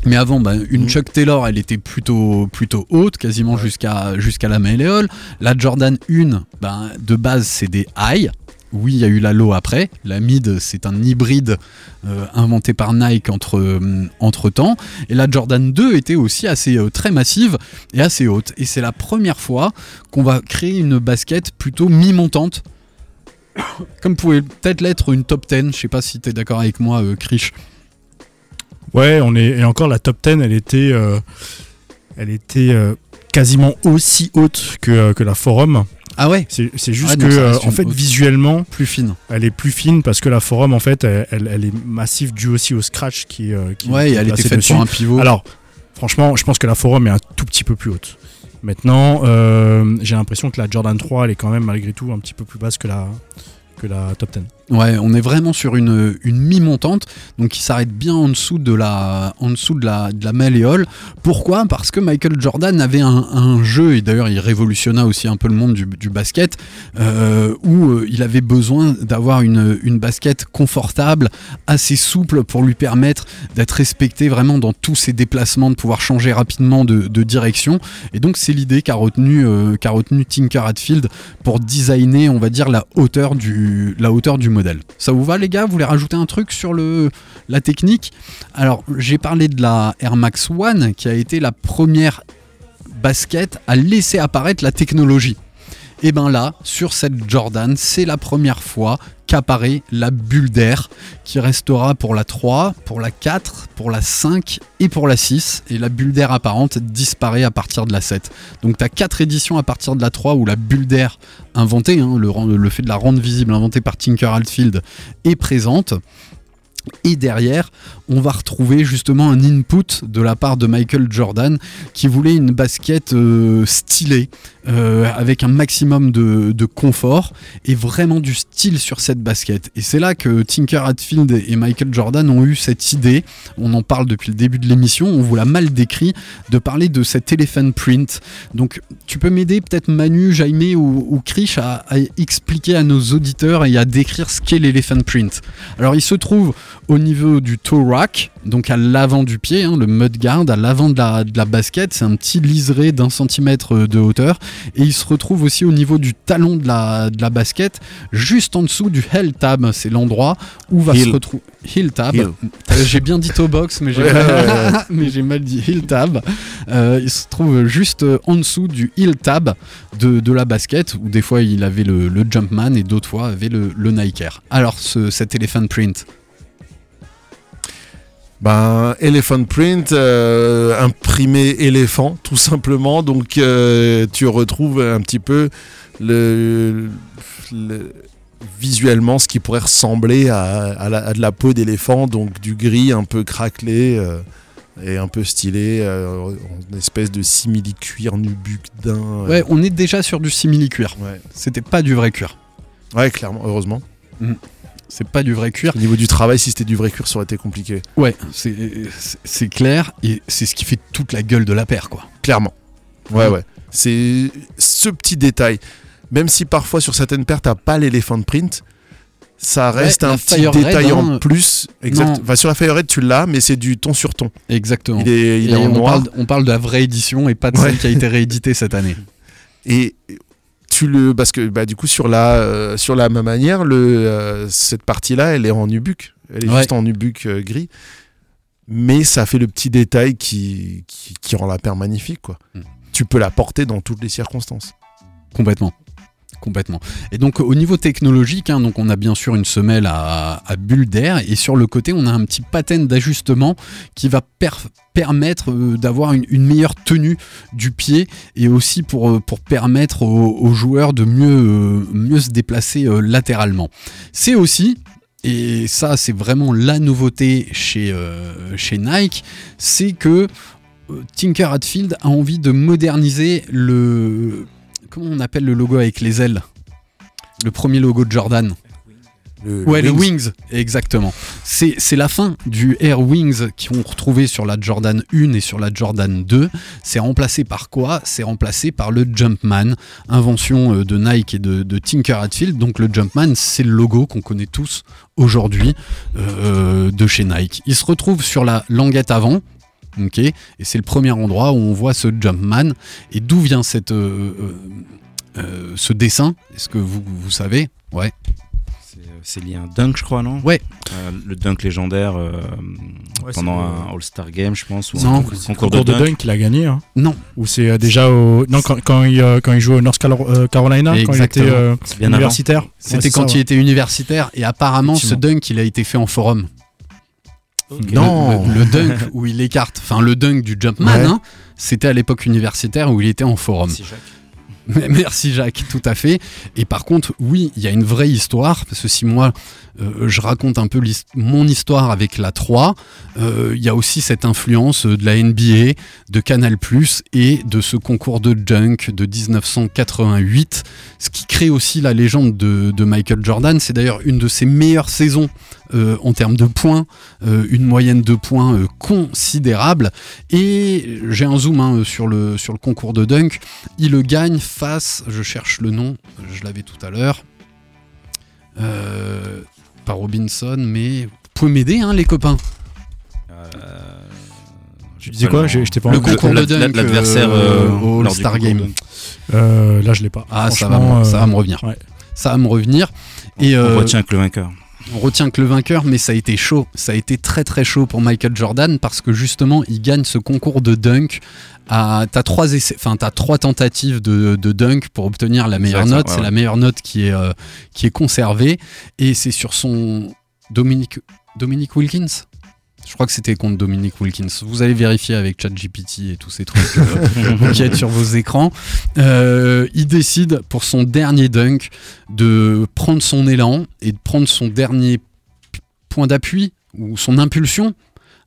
Mais avant, bah, une Mhm. Chuck Taylor, elle était plutôt, plutôt haute, quasiment jusqu'à jusqu'à la malléole. La Jordan 1, ben, de base, c'est des high. Oui, il y a eu la low après. La mid, c'est un hybride euh, inventé par Nike entre, euh, entre temps. Et la Jordan 2 était aussi assez euh, très massive et assez haute. Et c'est la première fois qu'on va créer une basket plutôt mi-montante comme pouvait peut-être l'être une top 10. Je sais pas si tu es d'accord avec moi, euh, Krish. Ouais, on est et encore la top 10, elle était, euh, elle était euh, quasiment aussi haute que, euh, que la Forum. Ah ouais? C'est juste que euh, en fait haute. visuellement, Plus fine. elle est plus fine parce que la Forum en fait, elle, elle- elle est massive due aussi au scratch qui, qui Ouais, qui et est elle était faite dessus. pour un pivot. Alors, franchement, je pense que la Forum est un tout petit peu plus haute. Maintenant, euh, j'ai l'impression que la Jordan 3, elle est quand même malgré tout un petit peu plus basse que la, que la top 10. Ouais, on est vraiment sur une, une mi-montante, donc qui s'arrête bien en dessous de la, en dessous de la, de la malléole. Pourquoi? Parce que Michael Jordan avait un, un jeu, et d'ailleurs il révolutionna aussi un peu le monde du, du basket, euh, où euh, il avait besoin d'avoir une, une basket confortable, assez souple pour lui permettre d'être respecté vraiment dans tous ses déplacements, de pouvoir changer rapidement de, direction. Et donc c'est l'idée qu'a retenu, euh, qu'a retenu Tinker Hatfield pour designer, on va dire, la hauteur du, la hauteur du modèle. Ça vous va les gars? Vous voulez rajouter un truc sur la technique? Alors j'ai parlé de la Air Max One qui a été la première basket à laisser apparaître la technologie. Et ben là, sur cette Jordan, c'est la première fois qu'apparaît la bulle d'air qui restera pour la 3, pour la 4, pour la 5 et pour la 6. Et la bulle d'air apparente disparaît à partir de la 7. Donc tu as 4 éditions à partir de la 3 où la bulle d'air inventée, hein, le fait de la rendre visible inventée par Tinker Hatfield est présente. Et derrière, on va retrouver justement un input de la part de Michael Jordan qui voulait une basket euh, stylée, euh, avec un maximum de, de confort et vraiment du style sur cette basket. Et c'est là que Tinker Hatfield et Michael Jordan ont eu cette idée, on en parle depuis le début de l'émission, on vous l'a mal décrit, de parler de cet elephant print. Donc tu peux m'aider peut-être Manu, Jaime ou, Krish à, à expliquer à nos auditeurs et à décrire ce qu'est l'elephant print. Alors il se trouve au niveau du toe rack, donc à l'avant du pied, hein, le mud guard, à l'avant de la, de la basket. C'est un petit liseré d'un centimètre de hauteur. Et il se retrouve aussi au niveau du talon de la, de la basket, juste en dessous du heel tab. C'est l'endroit où va Heel. se retrouver. Heel tab. Euh, J'ai bien dit toe box, mais j'ai Ouais, mal, ouais, mal dit heel tab. Euh, il se trouve juste euh, en dessous du heel tab de, de la basket, où des fois il avait le, le Jumpman et d'autres fois avait le, le Nike Air. Alors ce, cet Elephant Print, Ben, Elephant Print, euh, imprimé éléphant, tout simplement. Donc, euh, tu retrouves un petit peu le, le- visuellement ce qui pourrait ressembler à, à la- à de la peau d'éléphant, donc du gris un peu craquelé euh, et un peu stylé, en espèce de simili-cuir nubuck d'un. ouais, on est déjà sur du simili-cuir. ouais. C'était pas du vrai cuir. Ouais, clairement, heureusement. C'est pas du vrai cuir. Au niveau du travail, si c'était du vrai cuir, ça aurait été compliqué. Ouais, c'est- clair et c'est ce qui fait toute la gueule de la paire, quoi. Clairement. Ouais, Mm. ouais. C'est ce petit détail. Même si parfois sur certaines paires, t'as pas l'éléphant print, ça reste un petit détail en hein. plus. Exact. Enfin, sur la Fire Red, tu l'as, mais c'est du ton sur ton. Exactement. Il est, il est en on, noir. parle, on parle de la vraie édition et pas de Ouais. celle qui a été rééditée cette année. Et tu le. Parce que bah, du coup, sur la, euh, sur la même manière, le, euh, cette partie-là, elle est en nubuck. Elle est Ouais. juste en nubuck euh, gris. Mais ça fait le petit détail qui, qui, qui rend la paire magnifique. Quoi. Mm. Tu peux la porter dans toutes les circonstances. Complètement. Et donc au niveau technologique, hein, donc on a bien sûr une semelle à, bulle d'air et sur le côté on a un petit pattern d'ajustement qui va per- permettre euh, d'avoir une, meilleure tenue du pied et aussi pour, euh, pour permettre aux, joueurs de mieux, euh, mieux se déplacer latéralement. C'est aussi et ça c'est vraiment la nouveauté chez, chez Nike, c'est que Tinker Hatfield a envie de moderniser le comment on appelle le logo avec les ailes Le premier logo de Jordan. Le, Ouais, le Wings. Wings, exactement. C'est la fin du Air Wings qu'on retrouvait sur la Jordan 1 et sur la Jordan 2. C'est remplacé par quoi? C'est remplacé par le Jumpman, invention euh, de Nike et de, de Tinker Hatfield. Donc le Jumpman, c'est le logo qu'on connaît tous aujourd'hui euh, de chez Nike. Il se retrouve sur la languette avant. Ok, et c'est le premier endroit où on voit ce Jumpman. Et d'où vient cette, euh, euh, euh, ce dessin? Est-ce que vous, vous savez? Ouais. C'est, lié à un dunk, je crois, non? Ouais. Euh, le dunk légendaire euh, Ouais, pendant un All-Star Game, je pense. Ou Non, un c'est concours, Le concours de de dunk. dunk qu'il a gagné. Hein. Non, Ou c'est déjà au. Non, quand, quand, il, euh, quand il jouait au North Carolina, quand il Exactement. était euh, universitaire. C'était quand ça, il ouais. était universitaire et apparemment ce dunk il a été fait en forum. Le- Non. le, le dunk où il écarte, enfin le dunk du Jumpman, Ouais. hein, c'était à l'époque universitaire où il était en forum. Merci, Jacques. Mais Merci Jacques, tout à fait. Et par contre, oui, il y a une vraie histoire, parce que si moi euh, je raconte un peu mon histoire avec la 3, euh, il y a aussi cette influence euh, de la NBA, de Canal ⁇ et de ce concours de dunk de 1988, ce qui crée aussi la légende de, Michael Jordan. C'est d'ailleurs une de ses meilleures saisons euh, en termes de points, euh, une moyenne de points euh, considérable. Et j'ai un zoom hein, sur, le, concours de dunk. Il le gagne face, je cherche le nom, je l'avais tout à l'heure, euh, pas Robinson, mais vous pouvez m'aider, hein, les copains. Euh, Tu disais quoi J'ai- j'étais pas Le en- concours de dunk, l'adversaire euh, euh, au All-Star concours Game. Euh, là, je l'ai pas. Ah, ça va, ça va me revenir. ouais. Ça va me revenir. Et On euh, retient que le vainqueur. On retient que le vainqueur, mais ça a été chaud. Ça a été très très chaud pour Michael Jordan parce que justement, il gagne ce concours de dunk. À, t'as trois essais, enfin t'as trois tentatives de, de dunk pour obtenir la meilleure note. ouais, c'est ouais. la meilleure note qui est euh, qui est conservée et c'est sur son Dominique Dominique Wilkins? Je crois que c'était contre Dominique Wilkins. Vous allez vérifier avec ChatGPT et tous ces trucs euh, qui sur vos écrans. Euh, il décide pour son dernier dunk de prendre son élan et de prendre son dernier point d'appui ou son impulsion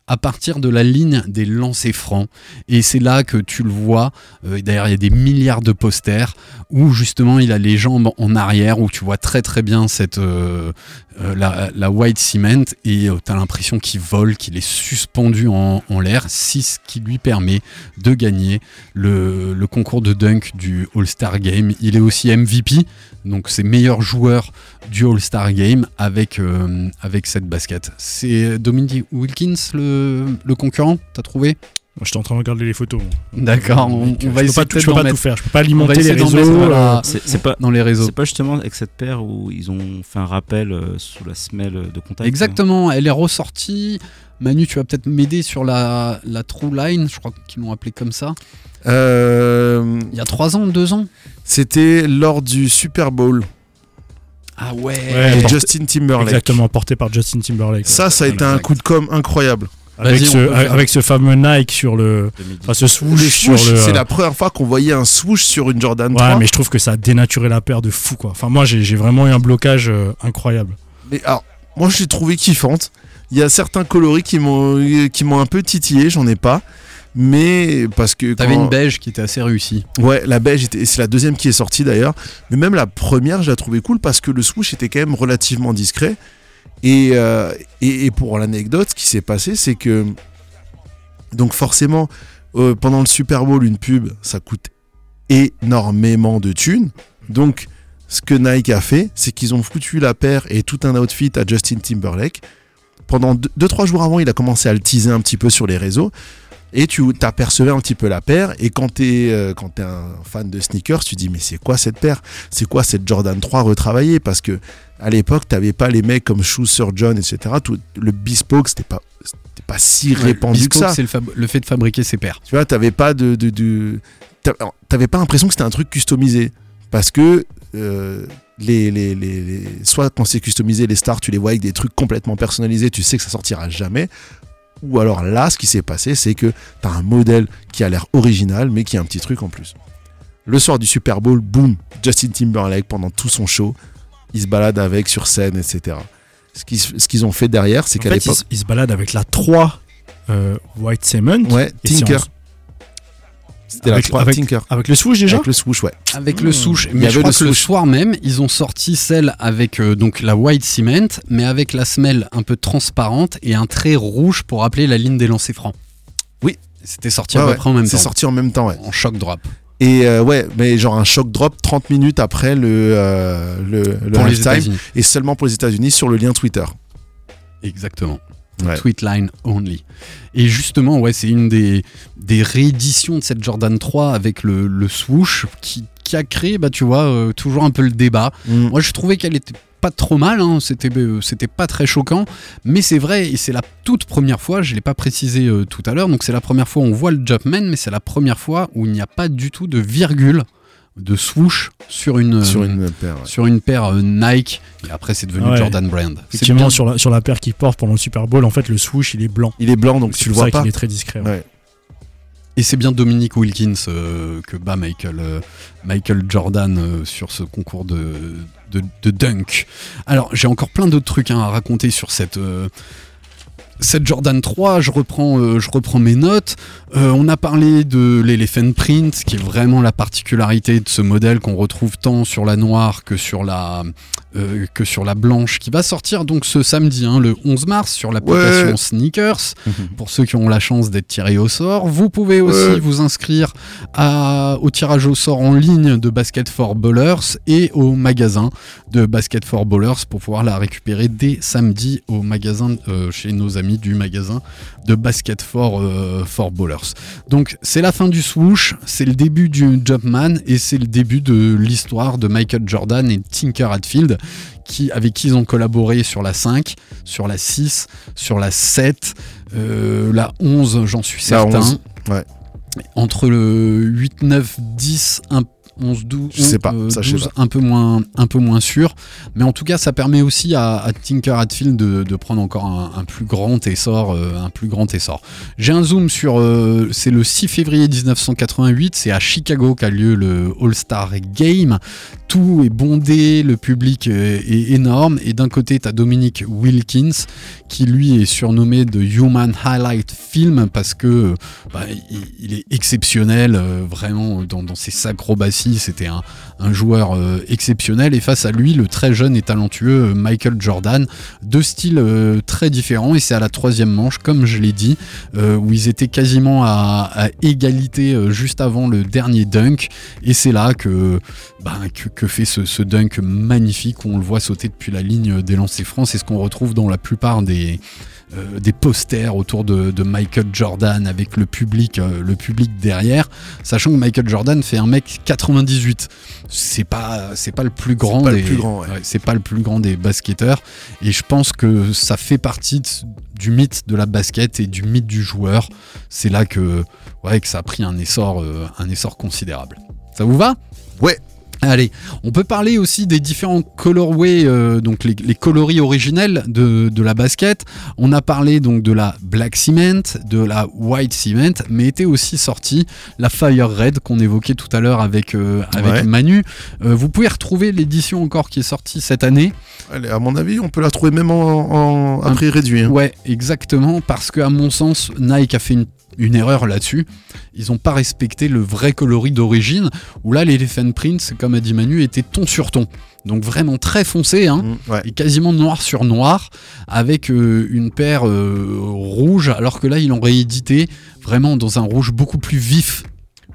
à partir de la ligne des lancers francs. Et c'est là que tu le vois. euh, D'ailleurs, il y a des milliards de posters où justement il a les jambes en arrière, où tu vois très très bien cette, euh, euh, la, white cement et tu as l'impression qu'il vole, qu'il est suspendu en, l'air, c'est ce qui lui permet de gagner le, le concours de dunk du All-Star Game. Il est aussi MVP, donc c'est meilleur joueur du All-Star Game avec, euh, avec cette basket. C'est Dominique Wilkins le, le concurrent, t'as trouvé? Moi, je suis en train de regarder les photos. D'accord, on, je va peux essayer pas, tout, peut-être je peux pas tout faire. Je peux pas alimenter les réseaux. voilà, C'est c'est pas, dans les réseaux. c'est pas justement avec cette paire où ils ont fait un rappel euh, sous la semelle de contact Exactement, elle est ressortie. Manu, tu vas peut-être m'aider sur la, la True Line, je crois qu'ils l'ont appelée comme ça. Euh, Il y a 3 ans, 2 ans C'était lors du Super Bowl. Ah ouais, Ouais, Et porté- Justin Timberlake. Exactement, porté par Justin Timberlake. Ça, ça a été un coup de com incroyable. Avec ce, avec fameux Nike sur le. 2010. Enfin, ce swoosh Le sur swoosh, le. c'est la première fois qu'on voyait un swoosh sur une Jordan Ouais, 3. mais je trouve que ça a dénaturé la paire de fou, quoi. Enfin, moi, j'ai vraiment eu un blocage euh, incroyable. Mais alors, moi, je l'ai trouvé kiffante. Il y a certains coloris qui m'ont qui m'ont un peu titillé, j'en ai pas. Mais parce que. T'avais quand- une beige qui était assez réussie. Ouais, la beige, était- c'est la deuxième qui est sortie d'ailleurs. Mais même la première, je la trouvais cool parce que le swoosh était quand même relativement discret. Et, euh, et, et pour l'anecdote, ce qui s'est passé, c'est que. Donc, forcément, euh, pendant le Super Bowl, une pub, ça coûte énormément de thunes. Donc, ce que Nike a fait, c'est qu'ils ont foutu la paire et tout un outfit à Justin Timberlake. Pendant 2-3 jours avant, il a commencé à le teaser un petit peu sur les réseaux. Et tu t'apercevais un petit peu la paire. Et quand t'es euh, quand t'es un fan de sneakers, tu dis mais c'est quoi cette paire? C'est quoi cette Jordan 3 retravaillée? Parce que à l'époque, t'avais pas les mecs comme Shoe Surgeon, etc. Tout, le bespoke, c'était pas pas si répandu que ça. c'est le, fait de fabriquer ses paires. Tu vois, t'avais pas de, de, de- t'a- t'avais pas l'impression que c'était un truc customisé parce que euh, les, les, les, les- soit quand c'est customisé, les stars, tu les vois avec des trucs complètement personnalisés, tu sais que ça sortira jamais. Ou alors là, ce qui s'est passé, c'est que t'as un modèle qui a l'air original, mais qui a un petit truc en plus. Le soir du Super Bowl, boum, Justin Timberlake pendant tout son show, il se balade avec sur scène, etc. Ce qu'ils ce ont fait derrière, c'est qu'à l'époque, se- il se balade avec la 3 euh, White Cement. ouais, Tinker, c'était la avec- 3 avec- Tinker, Avec le swoosh déjà avec le swoosh, ouais. Avec le. Il y Mais je avait crois le que le swoosh. soir même, ils ont sorti celle avec euh, donc la white cement, mais avec la semelle un peu transparente et un trait rouge pour rappeler la ligne des lancers francs. Oui. C'était sorti Ouais, à peu ouais. près en même C'est temps. sorti en même temps, ouais. En choc drop. Et euh, ouais, mais genre un shock drop 30 minutes après le, euh, le, le Pour les et seulement pour les États-Unis sur le lien Twitter. Exactement. Ouais. Tweetline only. Et justement, ouais, c'est une des, des rééditions de cette Jordan 3 avec le, le swoosh qui, qui a créé, bah, tu vois, euh, toujours un peu le débat. Mm. Moi, je trouvais qu'elle était pas trop mal, hein, c'était euh, c'était pas très choquant, mais c'est vrai, et c'est la toute première fois, je l'ai pas précisé euh, tout à l'heure, donc c'est la première fois où on voit le Jumpman, mais c'est la première fois où il n'y a pas du tout de virgule de swoosh sur une, sur euh, une paire. ouais. sur une paire euh, Nike, et après c'est devenu Ouais. Jordan Brand. C'est Effectivement, bien. sur la, sur la paire qu'il porte pendant le Super Bowl, en fait, le swoosh, il est blanc. Il est blanc donc tu le vois ça pas. qu'il est très discret. ouais. Ouais. Et c'est bien Dominique Wilkins euh, que bat Michael, euh, Michael Jordan euh, sur ce concours de, de, de dunk. Alors, j'ai encore plein d'autres trucs hein, à raconter sur cette, euh, cette Jordan 3. Je reprends, euh, je reprends mes notes. Euh, on a parlé de l'Elephant Print, qui est vraiment la particularité de ce modèle qu'on retrouve tant sur la noire que sur la, euh, que sur la blanche, qui va sortir donc ce samedi, hein, le 11 mars, sur l'application Ouais. Sneakers pour ceux qui ont la chance d'être tirés au sort. Vous pouvez aussi Ouais. vous inscrire à- au tirage au sort en ligne de Basket for Ballers et au magasin de Basket for Ballers pour pouvoir la récupérer dès samedi au magasin euh, chez nos amis du magasin de Basket for, euh, for Ballers. Donc c'est la fin du swoosh, c'est le début du Jumpman et c'est le début de l'histoire de Michael Jordan et Tinker Hatfield qui, avec qui ils ont collaboré sur la 5, sur la 6, sur la 7, euh, la 11, j'en suis La certain. 11, ouais. Entre le 8, 9, 10, 1, 11, 12, Je sais pas, euh, ça, je sais 12, un peu moins, un peu moins sûr. Mais en tout cas, ça permet aussi à, à Tinker Hatfield de, de prendre encore un, un plus grand essor, euh, un plus grand essor. J'ai un zoom sur, euh, c'est le 6 février 1988, c'est à Chicago qu'a lieu le All-Star Game. Tout est bondé, le public est énorme. Et d'un côté, tu as Dominic Wilkins, qui lui est surnommé de Human Highlight Film parce que bah, il, il est exceptionnel, vraiment dans, dans ses acrobaties. C'était un, joueur euh, exceptionnel. Et face à lui, le très jeune et talentueux euh, Michael Jordan, deux styles euh, très différents. Et c'est à la troisième manche, comme je l'ai dit, où ils étaient quasiment à, égalité juste avant le dernier dunk. Et c'est là que, que fait ce, ce dunk magnifique où on le voit sauter depuis la ligne des lancers francs. C'est ce qu'on retrouve dans la plupart des, euh, des posters autour de, de Michael Jordan avec le public, euh, le public derrière, sachant que Michael Jordan fait un mec 98. C'est pas, c'est pas le plus grand pas le des, plus grand, ouais. ouais, c'est pas le plus grand des basketteurs. Et je pense que ça fait partie de- du mythe de la basket et du mythe du joueur. C'est là que, ouais, que ça a pris un essor, euh, un essor considérable. Ça vous va? Ouais. Allez, on peut parler aussi des différents colorways, euh, donc les, les coloris originels de, de la basket. On a parlé donc de la Black Cement, de la White Cement, mais était aussi sortie la Fire Red qu'on évoquait tout à l'heure avec, euh, avec Ouais. Manu. Euh, vous pouvez retrouver l'édition encore qui est sortie cette année. Allez, à mon avis, on peut la trouver même en, en- à prix réduit. hein. Ouais, exactement, parce que à mon sens, Nike a fait une, une erreur là-dessus. Ils n'ont pas respecté le vrai coloris d'origine, où là, l'Elephant Print, comme a dit Manu, était ton sur ton. Donc vraiment très foncé, hein, Mm, ouais. et quasiment noir sur noir, avec euh, une paire euh, rouge, alors que là, ils l'ont réédité vraiment dans un rouge beaucoup plus vif,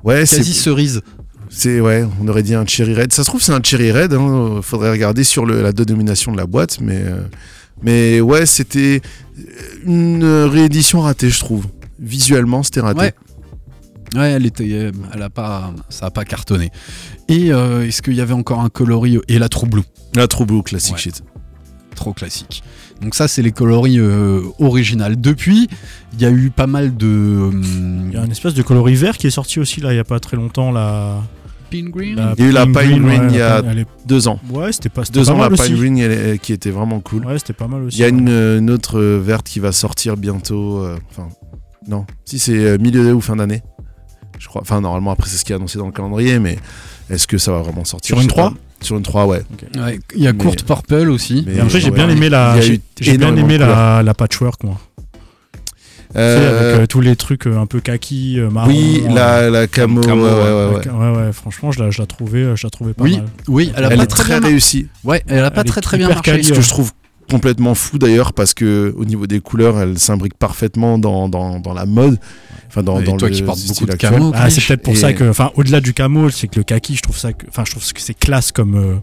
Ouais, c'est quasi cerise. C'est ouais, on aurait dit un cherry red. Ça se trouve c'est un cherry red. Hein. Faudrait regarder sur le- la dénomination de la boîte, mais euh, mais ouais, c'était une réédition ratée, je trouve. Visuellement, c'était raté. Ouais. Ouais, elle était, euh, elle a pas, ça a pas cartonné. Et euh, est-ce qu'il y avait encore un coloris et la True Blue La True Blue classic Ouais. shit. trop classique. Donc ça, c'est les coloris euh, originales. Depuis, il y a eu pas mal de... hum, Il y a une espèce de coloris vert qui est sorti aussi là il y a pas très longtemps la, Pin Green? La Il y a eu la Pine Green il y a Pine- est- Deux ans. Ouais, c'était pas Deux pas ans la Pine aussi. Green elle qui était vraiment cool. Ouais, c'était pas mal aussi. Il y a une, euh, une autre euh, verte qui va sortir bientôt. euh, Enfin, non. Si c'est euh, milieu ou fin d'année. Je crois. Enfin, normalement, après, c'est ce qui est annoncé dans le calendrier, mais est-ce que ça va vraiment sortir? Sur une sais pas. 3? Sur une 3, ouais. Ouais, il y a Mais- Court Purple aussi. Mais- Et après, j'ai ouais, bien aimé la, j'ai j'ai bien aimé la, la patchwork, moi. Euh, avec euh, tous les trucs euh, un peu kaki, euh, marron. oui, euh, la, la camo, Camo, ouais, ouais. ouais, ouais, ouais. ouais, ouais, franchement, je la, je la trouvais, euh, je la trouvais pas Oui, mal. oui, elle a Elle pas est très, très bien réussie. Ouais, elle a pas Elle très très bien marché. quali, Ce que je trouve complètement fou d'ailleurs, parce que au niveau des couleurs, elle s'imbrique parfaitement dans, dans, dans la mode. Enfin, dans, Et dans toi le qui portes beaucoup de camo, Ah, c'est peut-être pour Et- ça que, enfin, au-delà du camo, c'est que le kaki, je trouve ça, que- enfin, je trouve que c'est classe comme, euh,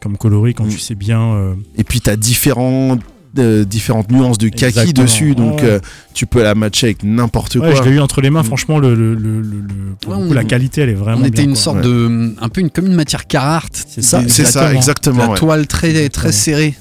comme coloris quand Mm. tu sais bien. euh, Et puis, tu as différents, euh, différentes nuances de kaki Exactement. dessus, donc Ouais. euh, tu peux la matcher avec n'importe Ouais, quoi. je l'ai eu entre les mains. Mm. Franchement, le, le, le, le- le- pour Ouais, le on- coup, la qualité, elle est vraiment. On était bien, une quoi. sorte Ouais. de... Un peu une, comme une matière Carhartt. C'est ça, C'est ça, exactement. La ouais. toile très, très Exactement. serrée.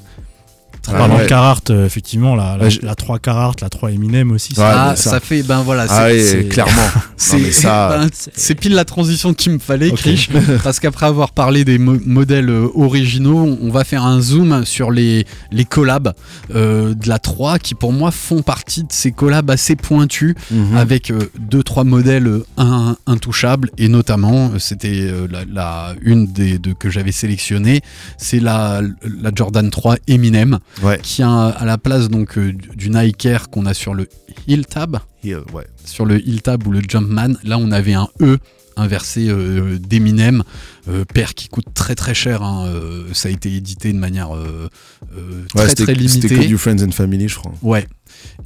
Ah, Parlant ouais. de Carhartt, euh, effectivement, la, la, la 3 Carhartt, la 3 Eminem aussi. ah, ça. ça- fait... Ben voilà, Ah, c'est- clairement. C'est ça- ben, c'est pile la transition qu'il me fallait, Ok. Krish, parce qu'après avoir parlé des mo- modèles euh, originaux, on va faire un zoom sur les, les collabs euh, de la 3 qui pour moi font partie de ces collabs assez pointus Mhm. avec euh, deux trois modèles in- intouchables et notamment c'était euh, la, la- une des deux que j'avais sélectionné c'est la, la Jordan 3 Eminem Ouais. qui a à la place donc euh, du Nike Air qu'on a sur le ouais. sur le Heel Tab ou le Jumpman là on avait un E inversé euh, d'Eminem euh, paire qui coûte très très cher hein, euh, ça a été édité de manière euh, Ouais, très très c'était que limitée du Friends and Family, je crois. Ouais.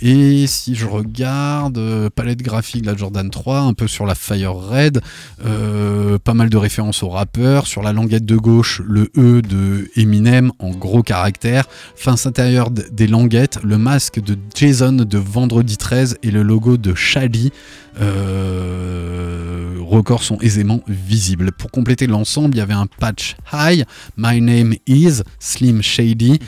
Et si je regarde, palette graphique de la Jordan 3, un peu sur la Fire Red, pas mal de références au rappeur. Sur la languette de gauche, le E de Eminem en gros caractères. Face intérieure des languettes, le masque de Jason de Vendredi 13 et le logo de Shady. Euh, records sont aisément visibles. Pour compléter l'ensemble, il y avait un patch Hi, My Name is Slim Shady. Et,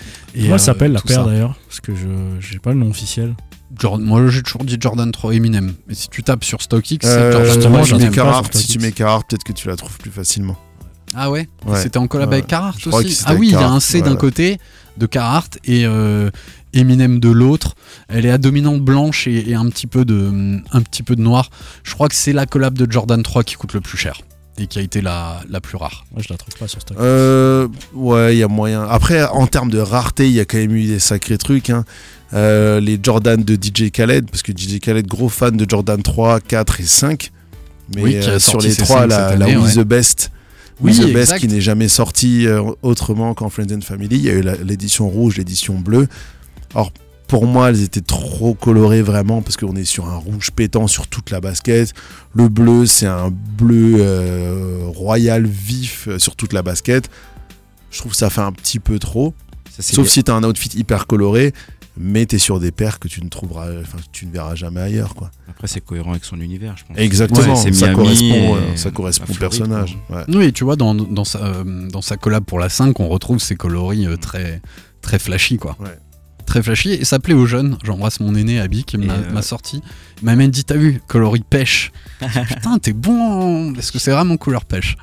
Comment euh, elle s'appelle la paire d'ailleurs? Parce que je j'ai pas le nom officiel. Jordan- moi j'ai toujours dit Jordan 3 Eminem. Mais si tu tapes sur StockX, c'est Euh, Jordan justement, 3 j'en ai Eminem. pas Carhartt, sur si tu mets Carhartt, peut-être que tu la trouves plus facilement. Ah ouais, Ouais. C'était en collab Ouais. avec Carhartt Je aussi Ah oui, il y a un C ouais, d'un côté de Carhartt et euh, Eminem de l'autre. Elle est à dominante blanche et, et un, petit peu de, un petit peu de noir. Je crois que c'est la collab de Jordan 3 qui coûte le plus cher et qui a été la, la plus rare. Moi, je la trouve pas sur stock. Euh, ouais, il y a moyen. Après, en termes de rareté, il y a quand même eu des sacrés trucs. hein. Euh, les Jordan de DJ Khaled, parce que DJ Khaled, gros fan de Jordan 3, 4 et 5. Mais Oui, qui a euh, sur les ses 3, cinq la, la ouais. the Best. Oui, the Best exact. qui n'est jamais sorti euh, autrement qu'en Friends and Family. Il y a eu l'édition rouge, l'édition bleue. Alors, pour moi, elles étaient trop colorées vraiment parce qu'on est sur un rouge pétant sur toute la basket. Le bleu, c'est un bleu euh, royal vif euh, sur toute la basket. Je trouve que ça fait un petit peu trop. Ça, Sauf les- si t'as un outfit hyper coloré, mais t'es sur des paires que tu ne trouveras, enfin, tu ne verras jamais ailleurs, quoi. Après, c'est cohérent avec son univers, je pense. Exactement, Ouais, ça, correspond, euh, ça correspond au personnage. Ouais. Oui, tu vois, dans, dans, sa, euh, dans sa collab pour la 5, on retrouve ces coloris euh, très, très flashy, quoi. Ouais. Très flashy, et ça plaît aux jeunes. J'embrasse mon aîné, Abby, qui m'a euh, sorti. Il m'a même dit, t'as vu, coloris pêche. Putain, t'es bon Est-ce que c'est vraiment couleur pêche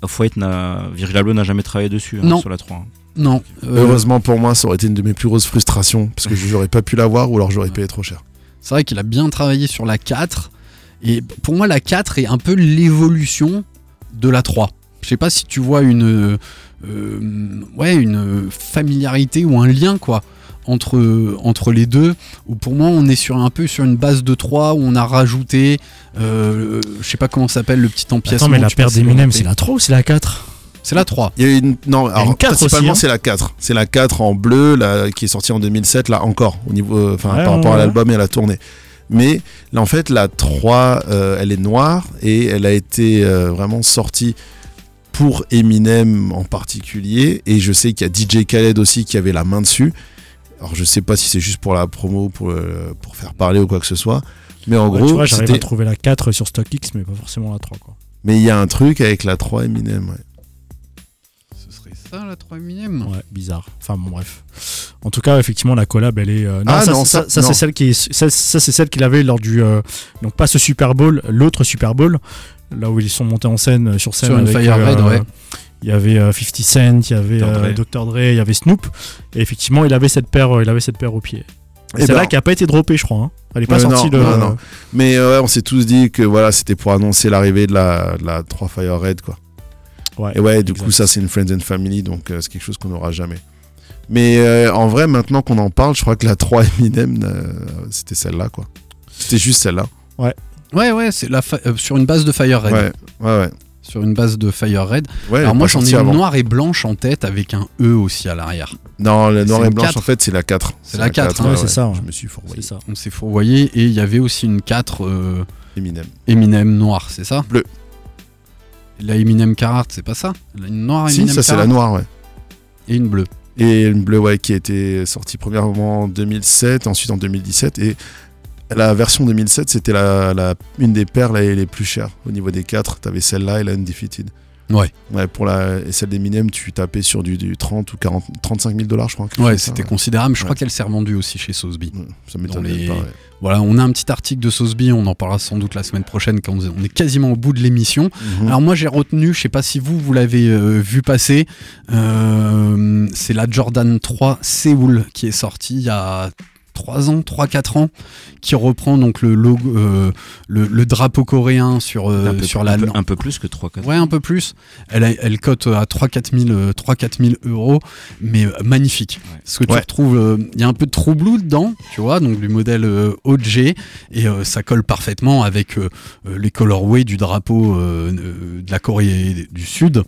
Off-White n'a. Virgil Abloh n'a jamais travaillé dessus hein, Non. sur la 3. Non. euh, Heureusement pour moi, ça aurait été une de mes plus grosses frustrations, parce que j'aurais pas pu l'avoir ou alors j'aurais payé trop cher. C'est vrai qu'il a bien travaillé sur la 4. Et pour moi, la 4 est un peu l'évolution de la 3. Je sais pas si tu vois une, euh, ouais, une familiarité ou un lien quoi entre, entre les deux. Ou pour moi, on est sur un peu sur une base de 3 où on a rajouté, euh, je sais pas comment ça s'appelle le petit empiècement. Attends, mais la paire d'Eminem, c'est la 3 ou c'est la 4 C'est la 3. Il y a une non, alors une 4 principalement hein. c'est la 4. C'est la 4 en bleu là qui est sortie en 2007 là encore au niveau euh, enfin Ouais, par rapport ouais, à ouais. l'album et à la tournée. Mais là en fait la 3 euh, elle est noire et elle a été euh, vraiment sortie pour Eminem en particulier et je sais qu'il y a DJ Khaled aussi qui avait la main dessus. Alors je sais pas si c'est juste pour la promo pour euh, pour faire parler ou quoi que ce soit. Mais en Ouais, gros, Tu vois, j'arrive à trouver la 4 sur StockX, mais pas forcément la 3. Quoi. mais il y a un truc avec la 3 Eminem ouais. Ça la 3 Eminem Ouais, bizarre. Enfin bon, bref. En tout cas, effectivement, la collab, elle est. euh, Ah, ça, non, ça, ça- ça, non. c'est celle qui est, ça, ça, c'est celle qu'il avait lors du. euh, donc pas ce Super Bowl, l'autre Super Bowl, là où ils sont montés en scène euh, sur scène. Sur avec, Fire Red, ouais. Il y avait euh, 50 Cent, il y avait Dr. Dre. Dr. Dre, il y avait Snoop. Et effectivement, il avait cette paire, il avait cette paire au pied. Eh C'est là ben- qui a pas été droppée, je crois. hein. Elle est pas Euh, sortie non, le. non, non. Mais euh, ouais, on s'est tous dit que voilà, c'était pour annoncer l'arrivée de la, de la 3 Fire Red quoi. Ouais, Et ouais, du exact. coup ça c'est une Friends and Family donc euh, c'est quelque chose qu'on n'aura jamais. Mais euh, en vrai maintenant qu'on en parle, je crois que la 3 Eminem euh, c'était celle-là quoi. C'était juste celle-là. Ouais, ouais, c'est la euh, sur une base de Fire Red. Ouais, ouais, ouais. Sur une base de Fire Red. Ouais, Alors moi j'en ai une noire et blanche en tête avec un E aussi à l'arrière. Non, la noire et blanche 4. en fait c'est la 4. C'est la 4, hein. Ouais, c'est ça, ouais. Je me suis fourvoyé. C'est ça. On s'est fourvoyé et il y avait aussi une 4 euh, Eminem. Eminem noire, c'est ça? Bleu. La Eminem Carhartt, c'est pas ça La- Une noire Si, Eminem ça c'est la noire ouais. Et une bleue. Et une bleue ouais, qui a été sortie premièrement en 2007, ensuite en 2017 et la version 2007 c'était la, la- une des paires les, les plus chères au niveau des quatre. T'avais celle-là et la Undefeated. Ouais. Ouais, pour la et celle d'Eminem, tu tapais sur du, du 30 ou 40, 35 000 dollars, je crois. Ouais, c'était considérable. Je Ouais. crois qu'elle s'est revendue aussi chez Sotheby. ouais. Ça les- pas. Voilà, on a un petit article de Sotheby, on en parlera sans doute la semaine prochaine quand on est quasiment au bout de l'émission. Mhm. Alors moi j'ai retenu, je sais pas si vous vous l'avez euh, vu passer, euh, c'est la Jordan 3 Séoul qui est sortie il y a 3 ans, 3-4 ans, qui reprend donc le logo, euh, le, le drapeau coréen sur, euh, un, peu, sur un la peu- lampe. un peu plus que 3 4 Ouais, un peu plus. Elle, a- elle cote à 3-4 000, euh, 3-4 000 euros, mais euh, magnifique. Ouais. Parce que tu Ouais. retrouves, euh, il y a un peu de trou blue dedans, tu vois, donc du modèle euh, OG, et euh, ça colle parfaitement avec euh, euh, les colorways du drapeau euh, euh, de la Corée du Sud,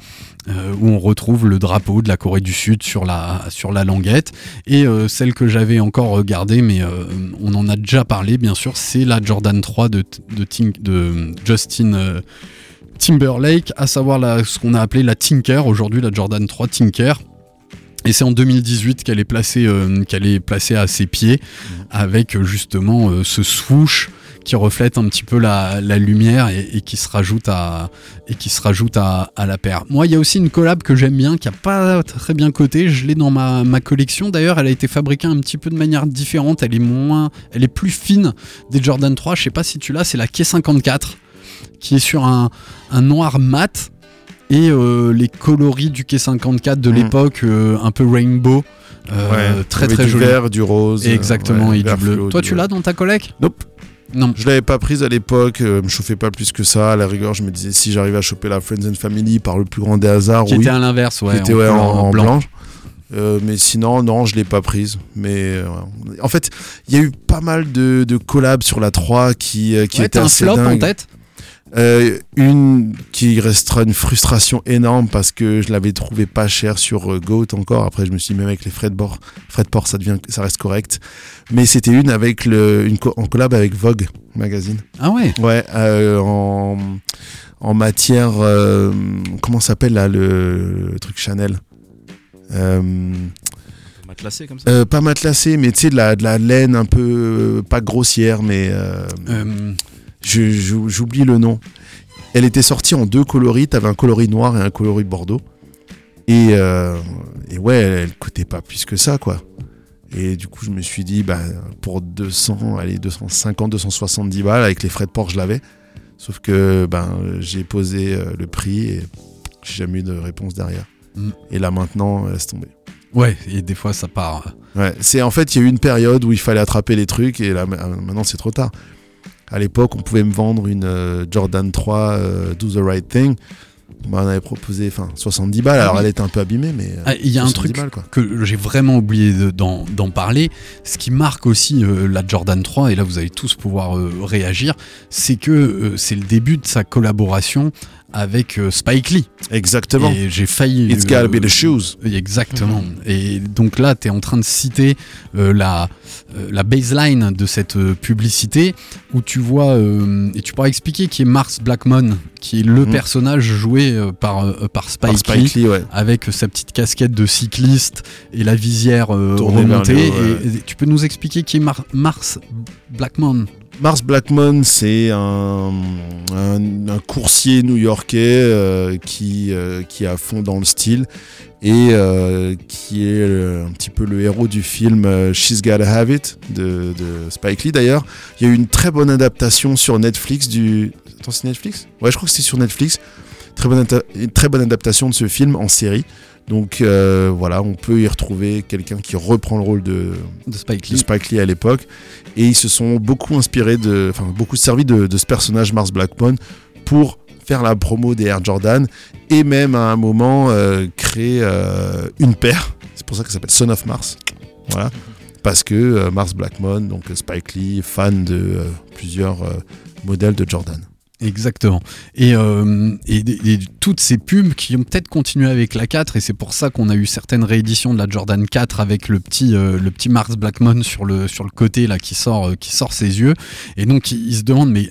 euh, où on retrouve le drapeau de la Corée du Sud sur la, sur la languette. Et euh, celle que j'avais encore mais euh, on en a déjà parlé, bien sûr, c'est la Jordan 3 de, de, Tink- de Justin. euh, Timberlake, à savoir la, ce qu'on a appelé la Tinker, aujourd'hui la Jordan 3 Tinker. Et c'est en 2018 qu'elle est placée, euh, qu'elle est placée à ses pieds, avec euh, justement ce swoosh qui reflète un petit peu la, la lumière et, et qui se rajoute à et qui se rajoute à, à la paire. Moi, il y a aussi une collab que j'aime bien, qui a pas très bien coté. Je l'ai dans ma, ma collection. D'ailleurs, elle a été fabriquée un petit peu de manière différente. Elle est moins, elle est plus fine des Jordan 3. Je sais pas si tu l'as. C'est la K54 qui est sur un, un noir mat et euh, les coloris du K54 de Mm. l'époque, euh, un peu rainbow, euh, Ouais, très très du joli. vert, du rose. Exactement, ouais, et du bleu. Toi, du- tu l'as dans ta collecte Nope. Non. Je l'avais pas prise à l'époque, euh, me chauffait pas plus que ça. À la rigueur, je me disais si j'arrivais à choper la Friends and Family par le plus grand des hasards, Qui oui. était à l'inverse, ouais. qui était ouais, en, blanc. blanche. Euh, mais sinon, non, je l'ai pas prise. Mais euh, en fait, il y a eu pas mal de, de collabs sur la 3 qui, euh, qui Ouais, étaient un assez flop en tête Euh, une qui restera une frustration énorme parce que je l'avais trouvé pas cher sur euh, Goat encore. Après, je me suis dit, même avec les frais de bord, frais de port, ça devient, ça reste correct. Mais c'était une avec le, une co- en collab avec Vogue magazine. Ah ouais? Ouais, euh, en, en matière. euh, comment s'appelle là le, le truc Chanel? Euh, Matelassé comme ça? euh, Pas matelassé, mais tu sais, de la, de la laine un peu. pas grossière, mais. J'oublie le nom. Elle était sortie en deux coloris. T'avais un coloris noir et un coloris bordeaux. Et, euh, et ouais, elle, elle coûtait pas plus que ça, quoi. Et du coup, je me suis dit, bah, pour 200, allez, 250, 270 balles, avec les frais de port, je l'avais. Sauf que ben, j'ai posé euh, le prix et j'ai jamais eu de réponse derrière. Mm. Et là maintenant, euh, laisse tomber. ouais, et des fois ça part. Ouais, c'est en fait, il y a eu une période où il fallait attraper les trucs et là ma- maintenant c'est trop tard. À l'époque, on pouvait me vendre une euh, Jordan 3 euh, Do the Right Thing. On m'en avait proposé enfin 70 balles. Ah Alors elle était un peu abîmée, mais euh, Ah, Il y a un 70 truc balles, que j'ai vraiment oublié de- d'en parler. Ce qui marque aussi euh, la Jordan 3, et là vous allez tous pouvoir euh, réagir, c'est que euh, c'est le début de sa collaboration avec euh, Spike Lee. Exactement. Et j'ai failli. It's gotta be euh, the shoes. Exactement. Et donc là, tu es en train de citer euh, la, euh, la baseline de cette euh, publicité où tu vois, euh, et tu pourras expliquer qui est Mars Blackmon, qui est le Mhm. personnage joué euh, par, euh, par Spike, Par Spike Lee, Lee, ouais. avec sa petite casquette de cycliste et la visière euh, remontée. le haut, ouais. Et- et tu peux nous expliquer qui est Mar- Mars Blackmon? Mars Blackmon, c'est un, coursier new-yorkais euh, qui, euh, qui est à fond dans le style et euh, qui est un petit peu le héros du film euh, She's Gotta Have It de, de Spike Lee d'ailleurs. Il y a eu une très bonne adaptation sur Netflix du... Attends, c'est Netflix? Ouais, je crois que c'est sur Netflix. Très bonne, très adaptation de ce film en série. Donc euh, voilà, on peut y retrouver quelqu'un qui reprend le rôle de, de Spike de Lee. Spike Lee à l'époque. Et ils se sont beaucoup inspirés de, enfin beaucoup servi de, de ce personnage Mars Blackmon pour faire la promo des Air Jordan et même à un moment euh, créer euh, une paire. C'est pour ça qu'elle s'appelle Son of Mars. Voilà. Parce que Mars Blackmon, donc Spike Lee, fan de plusieurs modèles de Jordan. Exactement. Et, euh, et, toutes ces pubs qui ont peut-être continué avec la 4, et c'est pour ça qu'on a eu certaines rééditions de la Jordan 4 avec le petit, euh, le petit Mars Blackmon sur le, sur le côté là qui sort, euh, qui sort ses yeux. Et donc il, il se demande, mais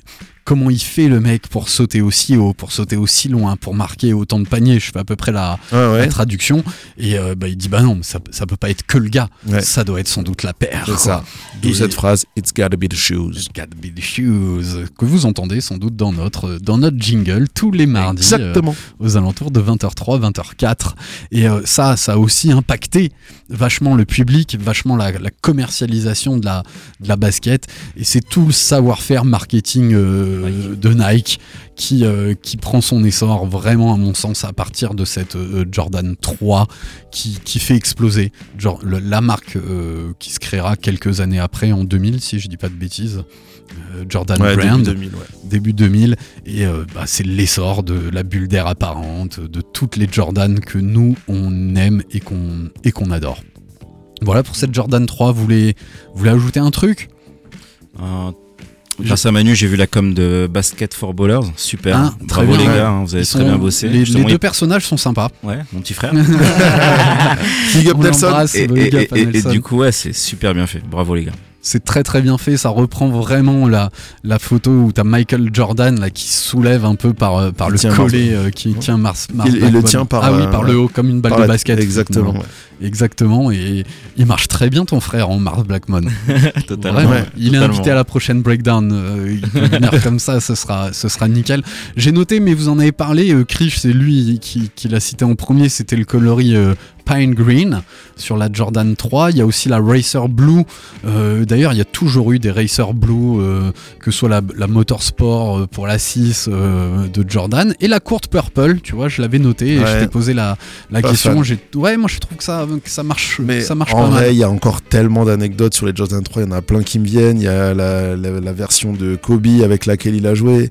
comment il fait le mec pour sauter aussi haut, pour sauter aussi loin, pour marquer autant de paniers Je fais à peu près la, Ouais, la traduction. Et euh, bah, il dit, bah non, mais ça, ça peut pas être que le gars. Ouais. Ça doit être sans doute la paire. C'est ça. D'où Et- cette phrase It's gotta be the shoes. It's gotta be the shoes que vous entendez sans doute dans notre dans notre jingle tous les mardis euh, Exactement. aux alentours de 20h03 20h04 et euh, ça ça a aussi impacté vachement le public vachement la, la commercialisation de la de la basket et c'est tout le savoir-faire marketing euh, de Nike qui euh, qui prend son essor vraiment à mon sens à partir de cette euh, Jordan 3 qui, qui fait exploser genre le- la marque euh, qui se créera quelques années après en 2000 si je dis pas de bêtises euh, Jordan Ouais, Brand. début 2000, ouais. début 2000 et euh, bah, c'est l'essor de la bulle d'air apparente de toutes les Jordan que nous on aime et qu'on et qu'on adore. Voilà pour cette Jordan 3 vous voulez vous voulez ajouter un truc? Euh, grâce à Manu, j'ai vu la com de Basket for Ballers. Super. Ah, très Bravo bien. les gars, hein, vous avez Ils très sont- bien bossé. les, deux il- personnages sont sympas Ouais, mon petit frère. Big up Nelson. et, et- du coup, ouais, c'est super bien fait. Bravo les gars. C'est très très bien fait, ça reprend vraiment la, la photo où t'as Michael Jordan là qui se soulève un peu par, euh, par le collet euh, qui tient Mars, Mars Il- il le tient par, ah oui euh, le haut comme une balle Par de basket Exactement. Ouais. exactement et il marche très bien ton frère en Mars Blackmon Totalement. Vraiment. Ouais, il est invité à la prochaine breakdown euh, il peut venir comme ça ce sera, ce sera nickel j'ai noté mais vous en avez parlé euh, Krish c'est lui qui, qui l'a cité en premier c'était le coloris Pine Green sur la Jordan 3. Il y a aussi la Racer Blue. Euh, D'ailleurs, il y a toujours eu des Racer Blue, euh, que ce soit la, la Motorsport euh, pour la 6 euh, de Jordan et la courte Purple. Tu vois, je l'avais noté et Ouais. je t'ai posé la, la Pas question. Ouais, moi je trouve que ça, que ça marche, Mais ça marche en pas vrai, il y a encore tellement d'anecdotes sur les Jordan 3. Il y en a plein qui me viennent. Il y a la, la- la version de Kobe avec laquelle il a joué.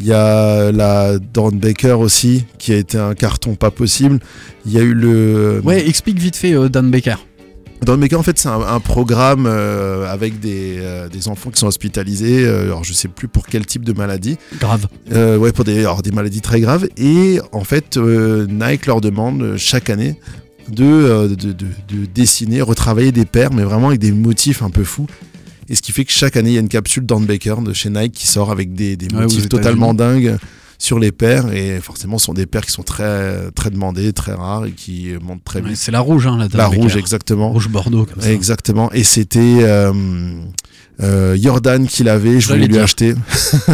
Il y a la Don Baker aussi, qui a été un carton pas possible. Il y a eu le. Ouais, explique vite fait euh, Dan Baker. Don Baker, en fait, c'est un, un programme euh, avec des, euh, des enfants qui sont hospitalisés. euh, alors, je sais plus pour quel type de maladie. Grave. Ouais, pour des, alors, des maladies très graves. Et en fait, Nike leur demande chaque année de, de, de- de dessiner, retravailler des paires, mais vraiment avec des motifs un peu fous. Et ce qui fait que chaque année, il y a une capsule d'Ann Baker de chez Nike qui sort avec des, des Ouais, aux motifs totalement dingues sur les paires et forcément ce sont des paires qui sont très très demandées, très rares et qui montent très Ouais, vite. c'est la rouge, hein, la La rouge exactement. Rouge Bordeaux, comme ça. Exactement. Et c'était euh, euh, Jordan qui l'avait. Je voulais lui dire. acheter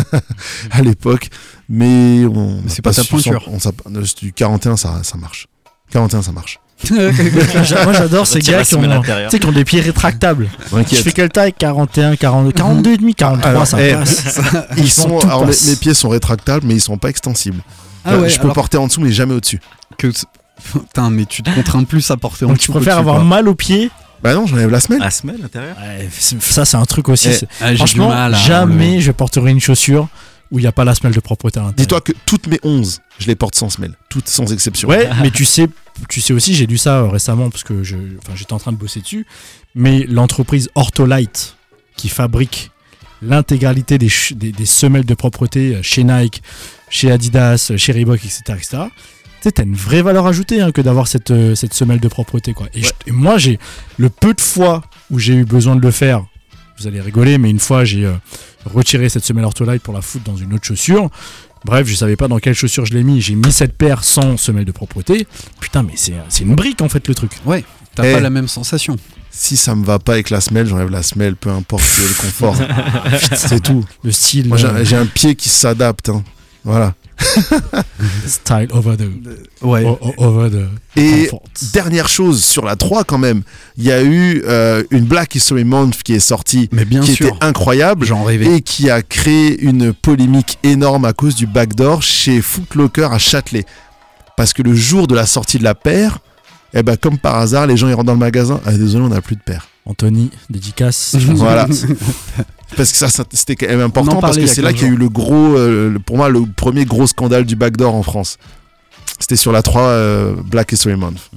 à l'époque, mais on. C'est pas ta su s'en- pointure. On, euh, du 41, ça, ça marche. 41, ça marche. Moi j'adore ces gars qui ont, tu qui ont des pieds rétractables. Je fais quelle taille? 41, 42, 42 et demi, 43, Alors, ça eh, passe. Ils Franchement, sont, tout alors, mes, passe. mes pieds sont rétractables, mais ils sont pas extensibles. Ah ouais, je peux alors porter en dessous, mais jamais au-dessus. que... Putain, mais tu te contrains plus à porter en Donc tu dessous préfères qu'au-dessus, avoir quoi. mal aux pieds? Bah non, j'enlève la semelle. La semelle intérieure Ouais, c'est- Ça c'est un truc aussi. Eh, Ah, Franchement, mal jamais je porterai une chaussure où il n'y a pas la semelle de propreté. Dis-toi que toutes mes 11, je les porte sans semelle. Toutes sans exception. Ouais, mais tu sais, tu sais aussi, j'ai lu ça euh, récemment parce que je, enfin, j'étais en train de bosser dessus. Mais l'entreprise Ortholite qui fabrique l'intégralité des, des, des semelles de propreté euh, chez Nike, chez Adidas, euh, chez Reebok, etc., etc. Tu sais, une vraie valeur ajoutée hein, que d'avoir cette, cette semelle de propreté, quoi. Et, je- et moi, j'ai le peu de fois où j'ai eu besoin de le faire. Vous allez rigoler, mais une fois, j'ai euh, retiré cette semelle Ortholite pour la foutre dans une autre chaussure. Bref, je savais pas dans quelle chaussure je l'ai mis. J'ai mis cette paire sans semelle de propreté. Putain, mais c'est c'est une brique en fait le truc. Ouais, t'as Eh. pas la même sensation. Si ça me va pas avec la semelle, j'enlève la semelle, peu importe le confort. C'est tout. Le style, Moi, euh, j'ai j'ai un pied qui s'adapte. hein. Voilà. style over the, Ouais. o- o- over the Et comfort. dernière chose sur la 3 quand même, il y a eu euh, une Black History Month qui est sortie, Mais bien qui sûr, était incroyable j'en rêvais. et qui a créé une polémique énorme à cause du backdoor chez Foot Locker à Châtelet. Parce que le jour de la sortie de la paire, eh ben comme par hasard, les gens ils rentrent dans le magasin. Ah, désolé, on n'a plus de paire. Anthony, dédicace. Voilà. Parce que ça, ça, c'était quand même important parce que c'est là 15 qu'il y a eu le gros, euh, pour moi, le premier gros scandale du backdoor en France. C'était sur la 3 euh, Black History Month.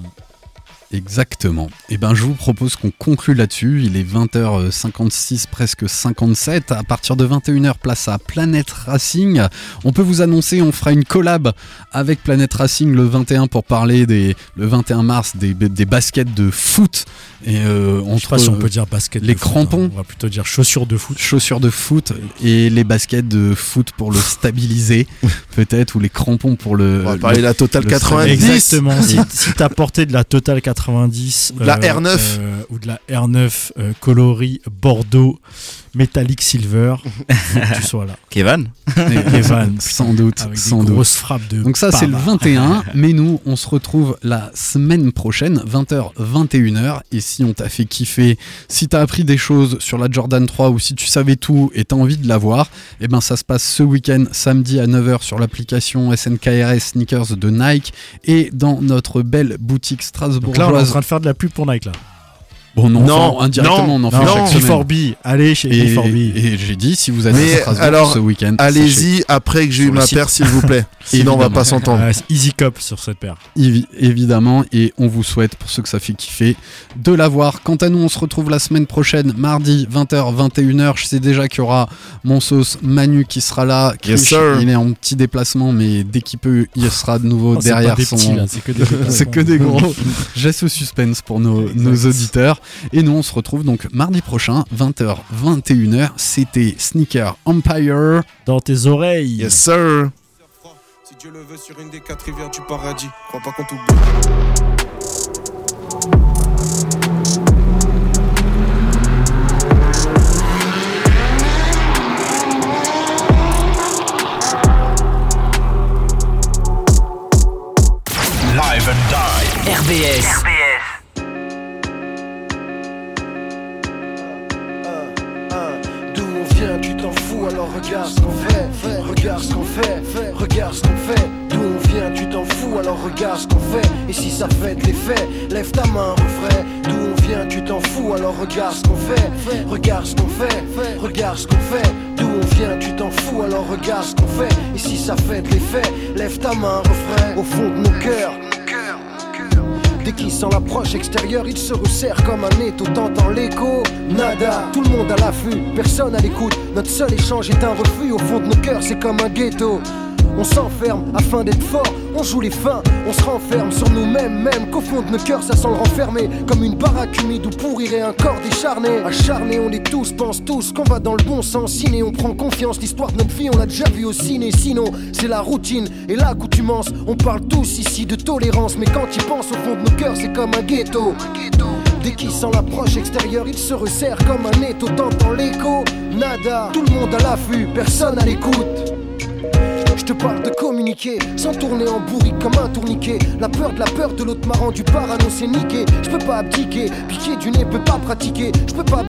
Exactement. Et ben je vous propose qu'on conclue là-dessus. Il est 20h56, presque 57. À partir de 21h, place à Planète Racing. On peut vous annoncer, on fera une collab avec Planète Racing le 21 pour parler des, le 21 mars des, des baskets de foot. Et euh, Je sais pas si on peut dire basket. les de foot, crampons. hein. On va plutôt dire chaussures de foot. chaussures de foot et les baskets de foot pour le stabiliser, peut-être, ou les crampons pour le. On va le- parler de la Total le 90. Exactement. si si t'as porté de la Total 90 Ou de la R9. euh, ou de la R9 euh, coloris Bordeaux Metallic Silver, tu sois là. Kevin Evan, sans doute, avec sans des doute. grosses frappes de. Donc ça c'est le bavard. 21, mais nous on se retrouve la semaine prochaine, 20h, 21h, et si on t'a fait kiffer, si t'as appris des choses sur la Jordan 3 ou si tu savais tout et t'as envie de la voir, eh ben ça se passe ce week-end, samedi à 9h sur l'application SNKRS Sneakers de Nike et dans notre belle boutique Donc là, on est en train de faire de la pub pour Nike là. Bon non, Non, enfin, indirectement on en fait non, chaque semaine. G4B, allez chez Et, G4B. et j'ai dit si vous êtes Mais à Strasbourg alors, ce week-end, sachez- Allez-y après que j'ai eu Sur le ma site. paire, s'il vous plaît. Sinon, on va Évidemment. pas s'entendre. C'est Easy Cup sur cette paire. Évi- évidemment, et on vous souhaite, pour ceux que ça fait kiffer, de l'avoir. Quant à nous, on se retrouve la semaine prochaine, mardi 20h, 21h. Je sais déjà qu'il y aura mon sauce Manu qui sera là. Yes, sir. il est en petit déplacement, mais dès qu'il peut, il sera de nouveau Oh, c'est pas derrière des son. petits, là, c'est que des C'est que des gros. J'ai ce suspense pour nos, nos auditeurs. Et nous, on se retrouve donc mardi prochain, 20h, 21h. C'était Sneaker Empire. Dans tes oreilles. Yes, sir. Si Dieu le veut sur une des quatre rivières du paradis, crois pas qu'on t'oublie. Live and die. RBS. Regarde ce qu'on fait, regarde ce qu'on fait, regarde ce qu'on fait. D'où on vient, tu t'en fous, alors regarde ce qu'on fait. Et si ça fait de l'effet, lève ta main, refrain. D'où on vient, tu t'en fous, alors regarde ce qu'on fait, regarde ce qu'on fait, fait, regarde ce qu'on fait. D'où on vient, tu t'en fous, alors regarde ce qu'on fait. Et si ça fait de l'effet, lève ta main, refrain. Au fond de nos cœurs. Dès sent l'approche extérieure, il se resserre comme un étau, t'entends l'écho. Nada, tout le monde à l'affût, personne à l'écoute. Notre seul échange est un refus, au fond de nos cœurs, c'est comme un ghetto. On s'enferme afin d'être fort, on joue les fins, on se renferme sur nous-mêmes, même qu'au fond de nos cœurs ça sent le renfermer. Comme une baraque humide où pourrirait un corps décharné. Acharné, on est tous, pense tous qu'on va dans le bon sens. Ciné, on prend confiance, l'histoire de notre vie, on l'a déjà vu au ciné. Sinon, c'est la routine et l'accoutumance. On parle tous ici de tolérance, mais quand ils pensent au fond de nos cœurs, c'est comme un ghetto. Dès qu'il sent l'approche extérieure, il se resserre comme un étau, t'entends l'écho. Nada, tout le monde à l'affût, personne à l'écoute. Je te parle de communiquer sans tourner en bourrique comme un tourniquet. La peur de la peur de l'autre m'a rendu parano, c'est niqué. Je peux pas abdiquer, piquer du nez, peux pas pratiquer. Je peux pas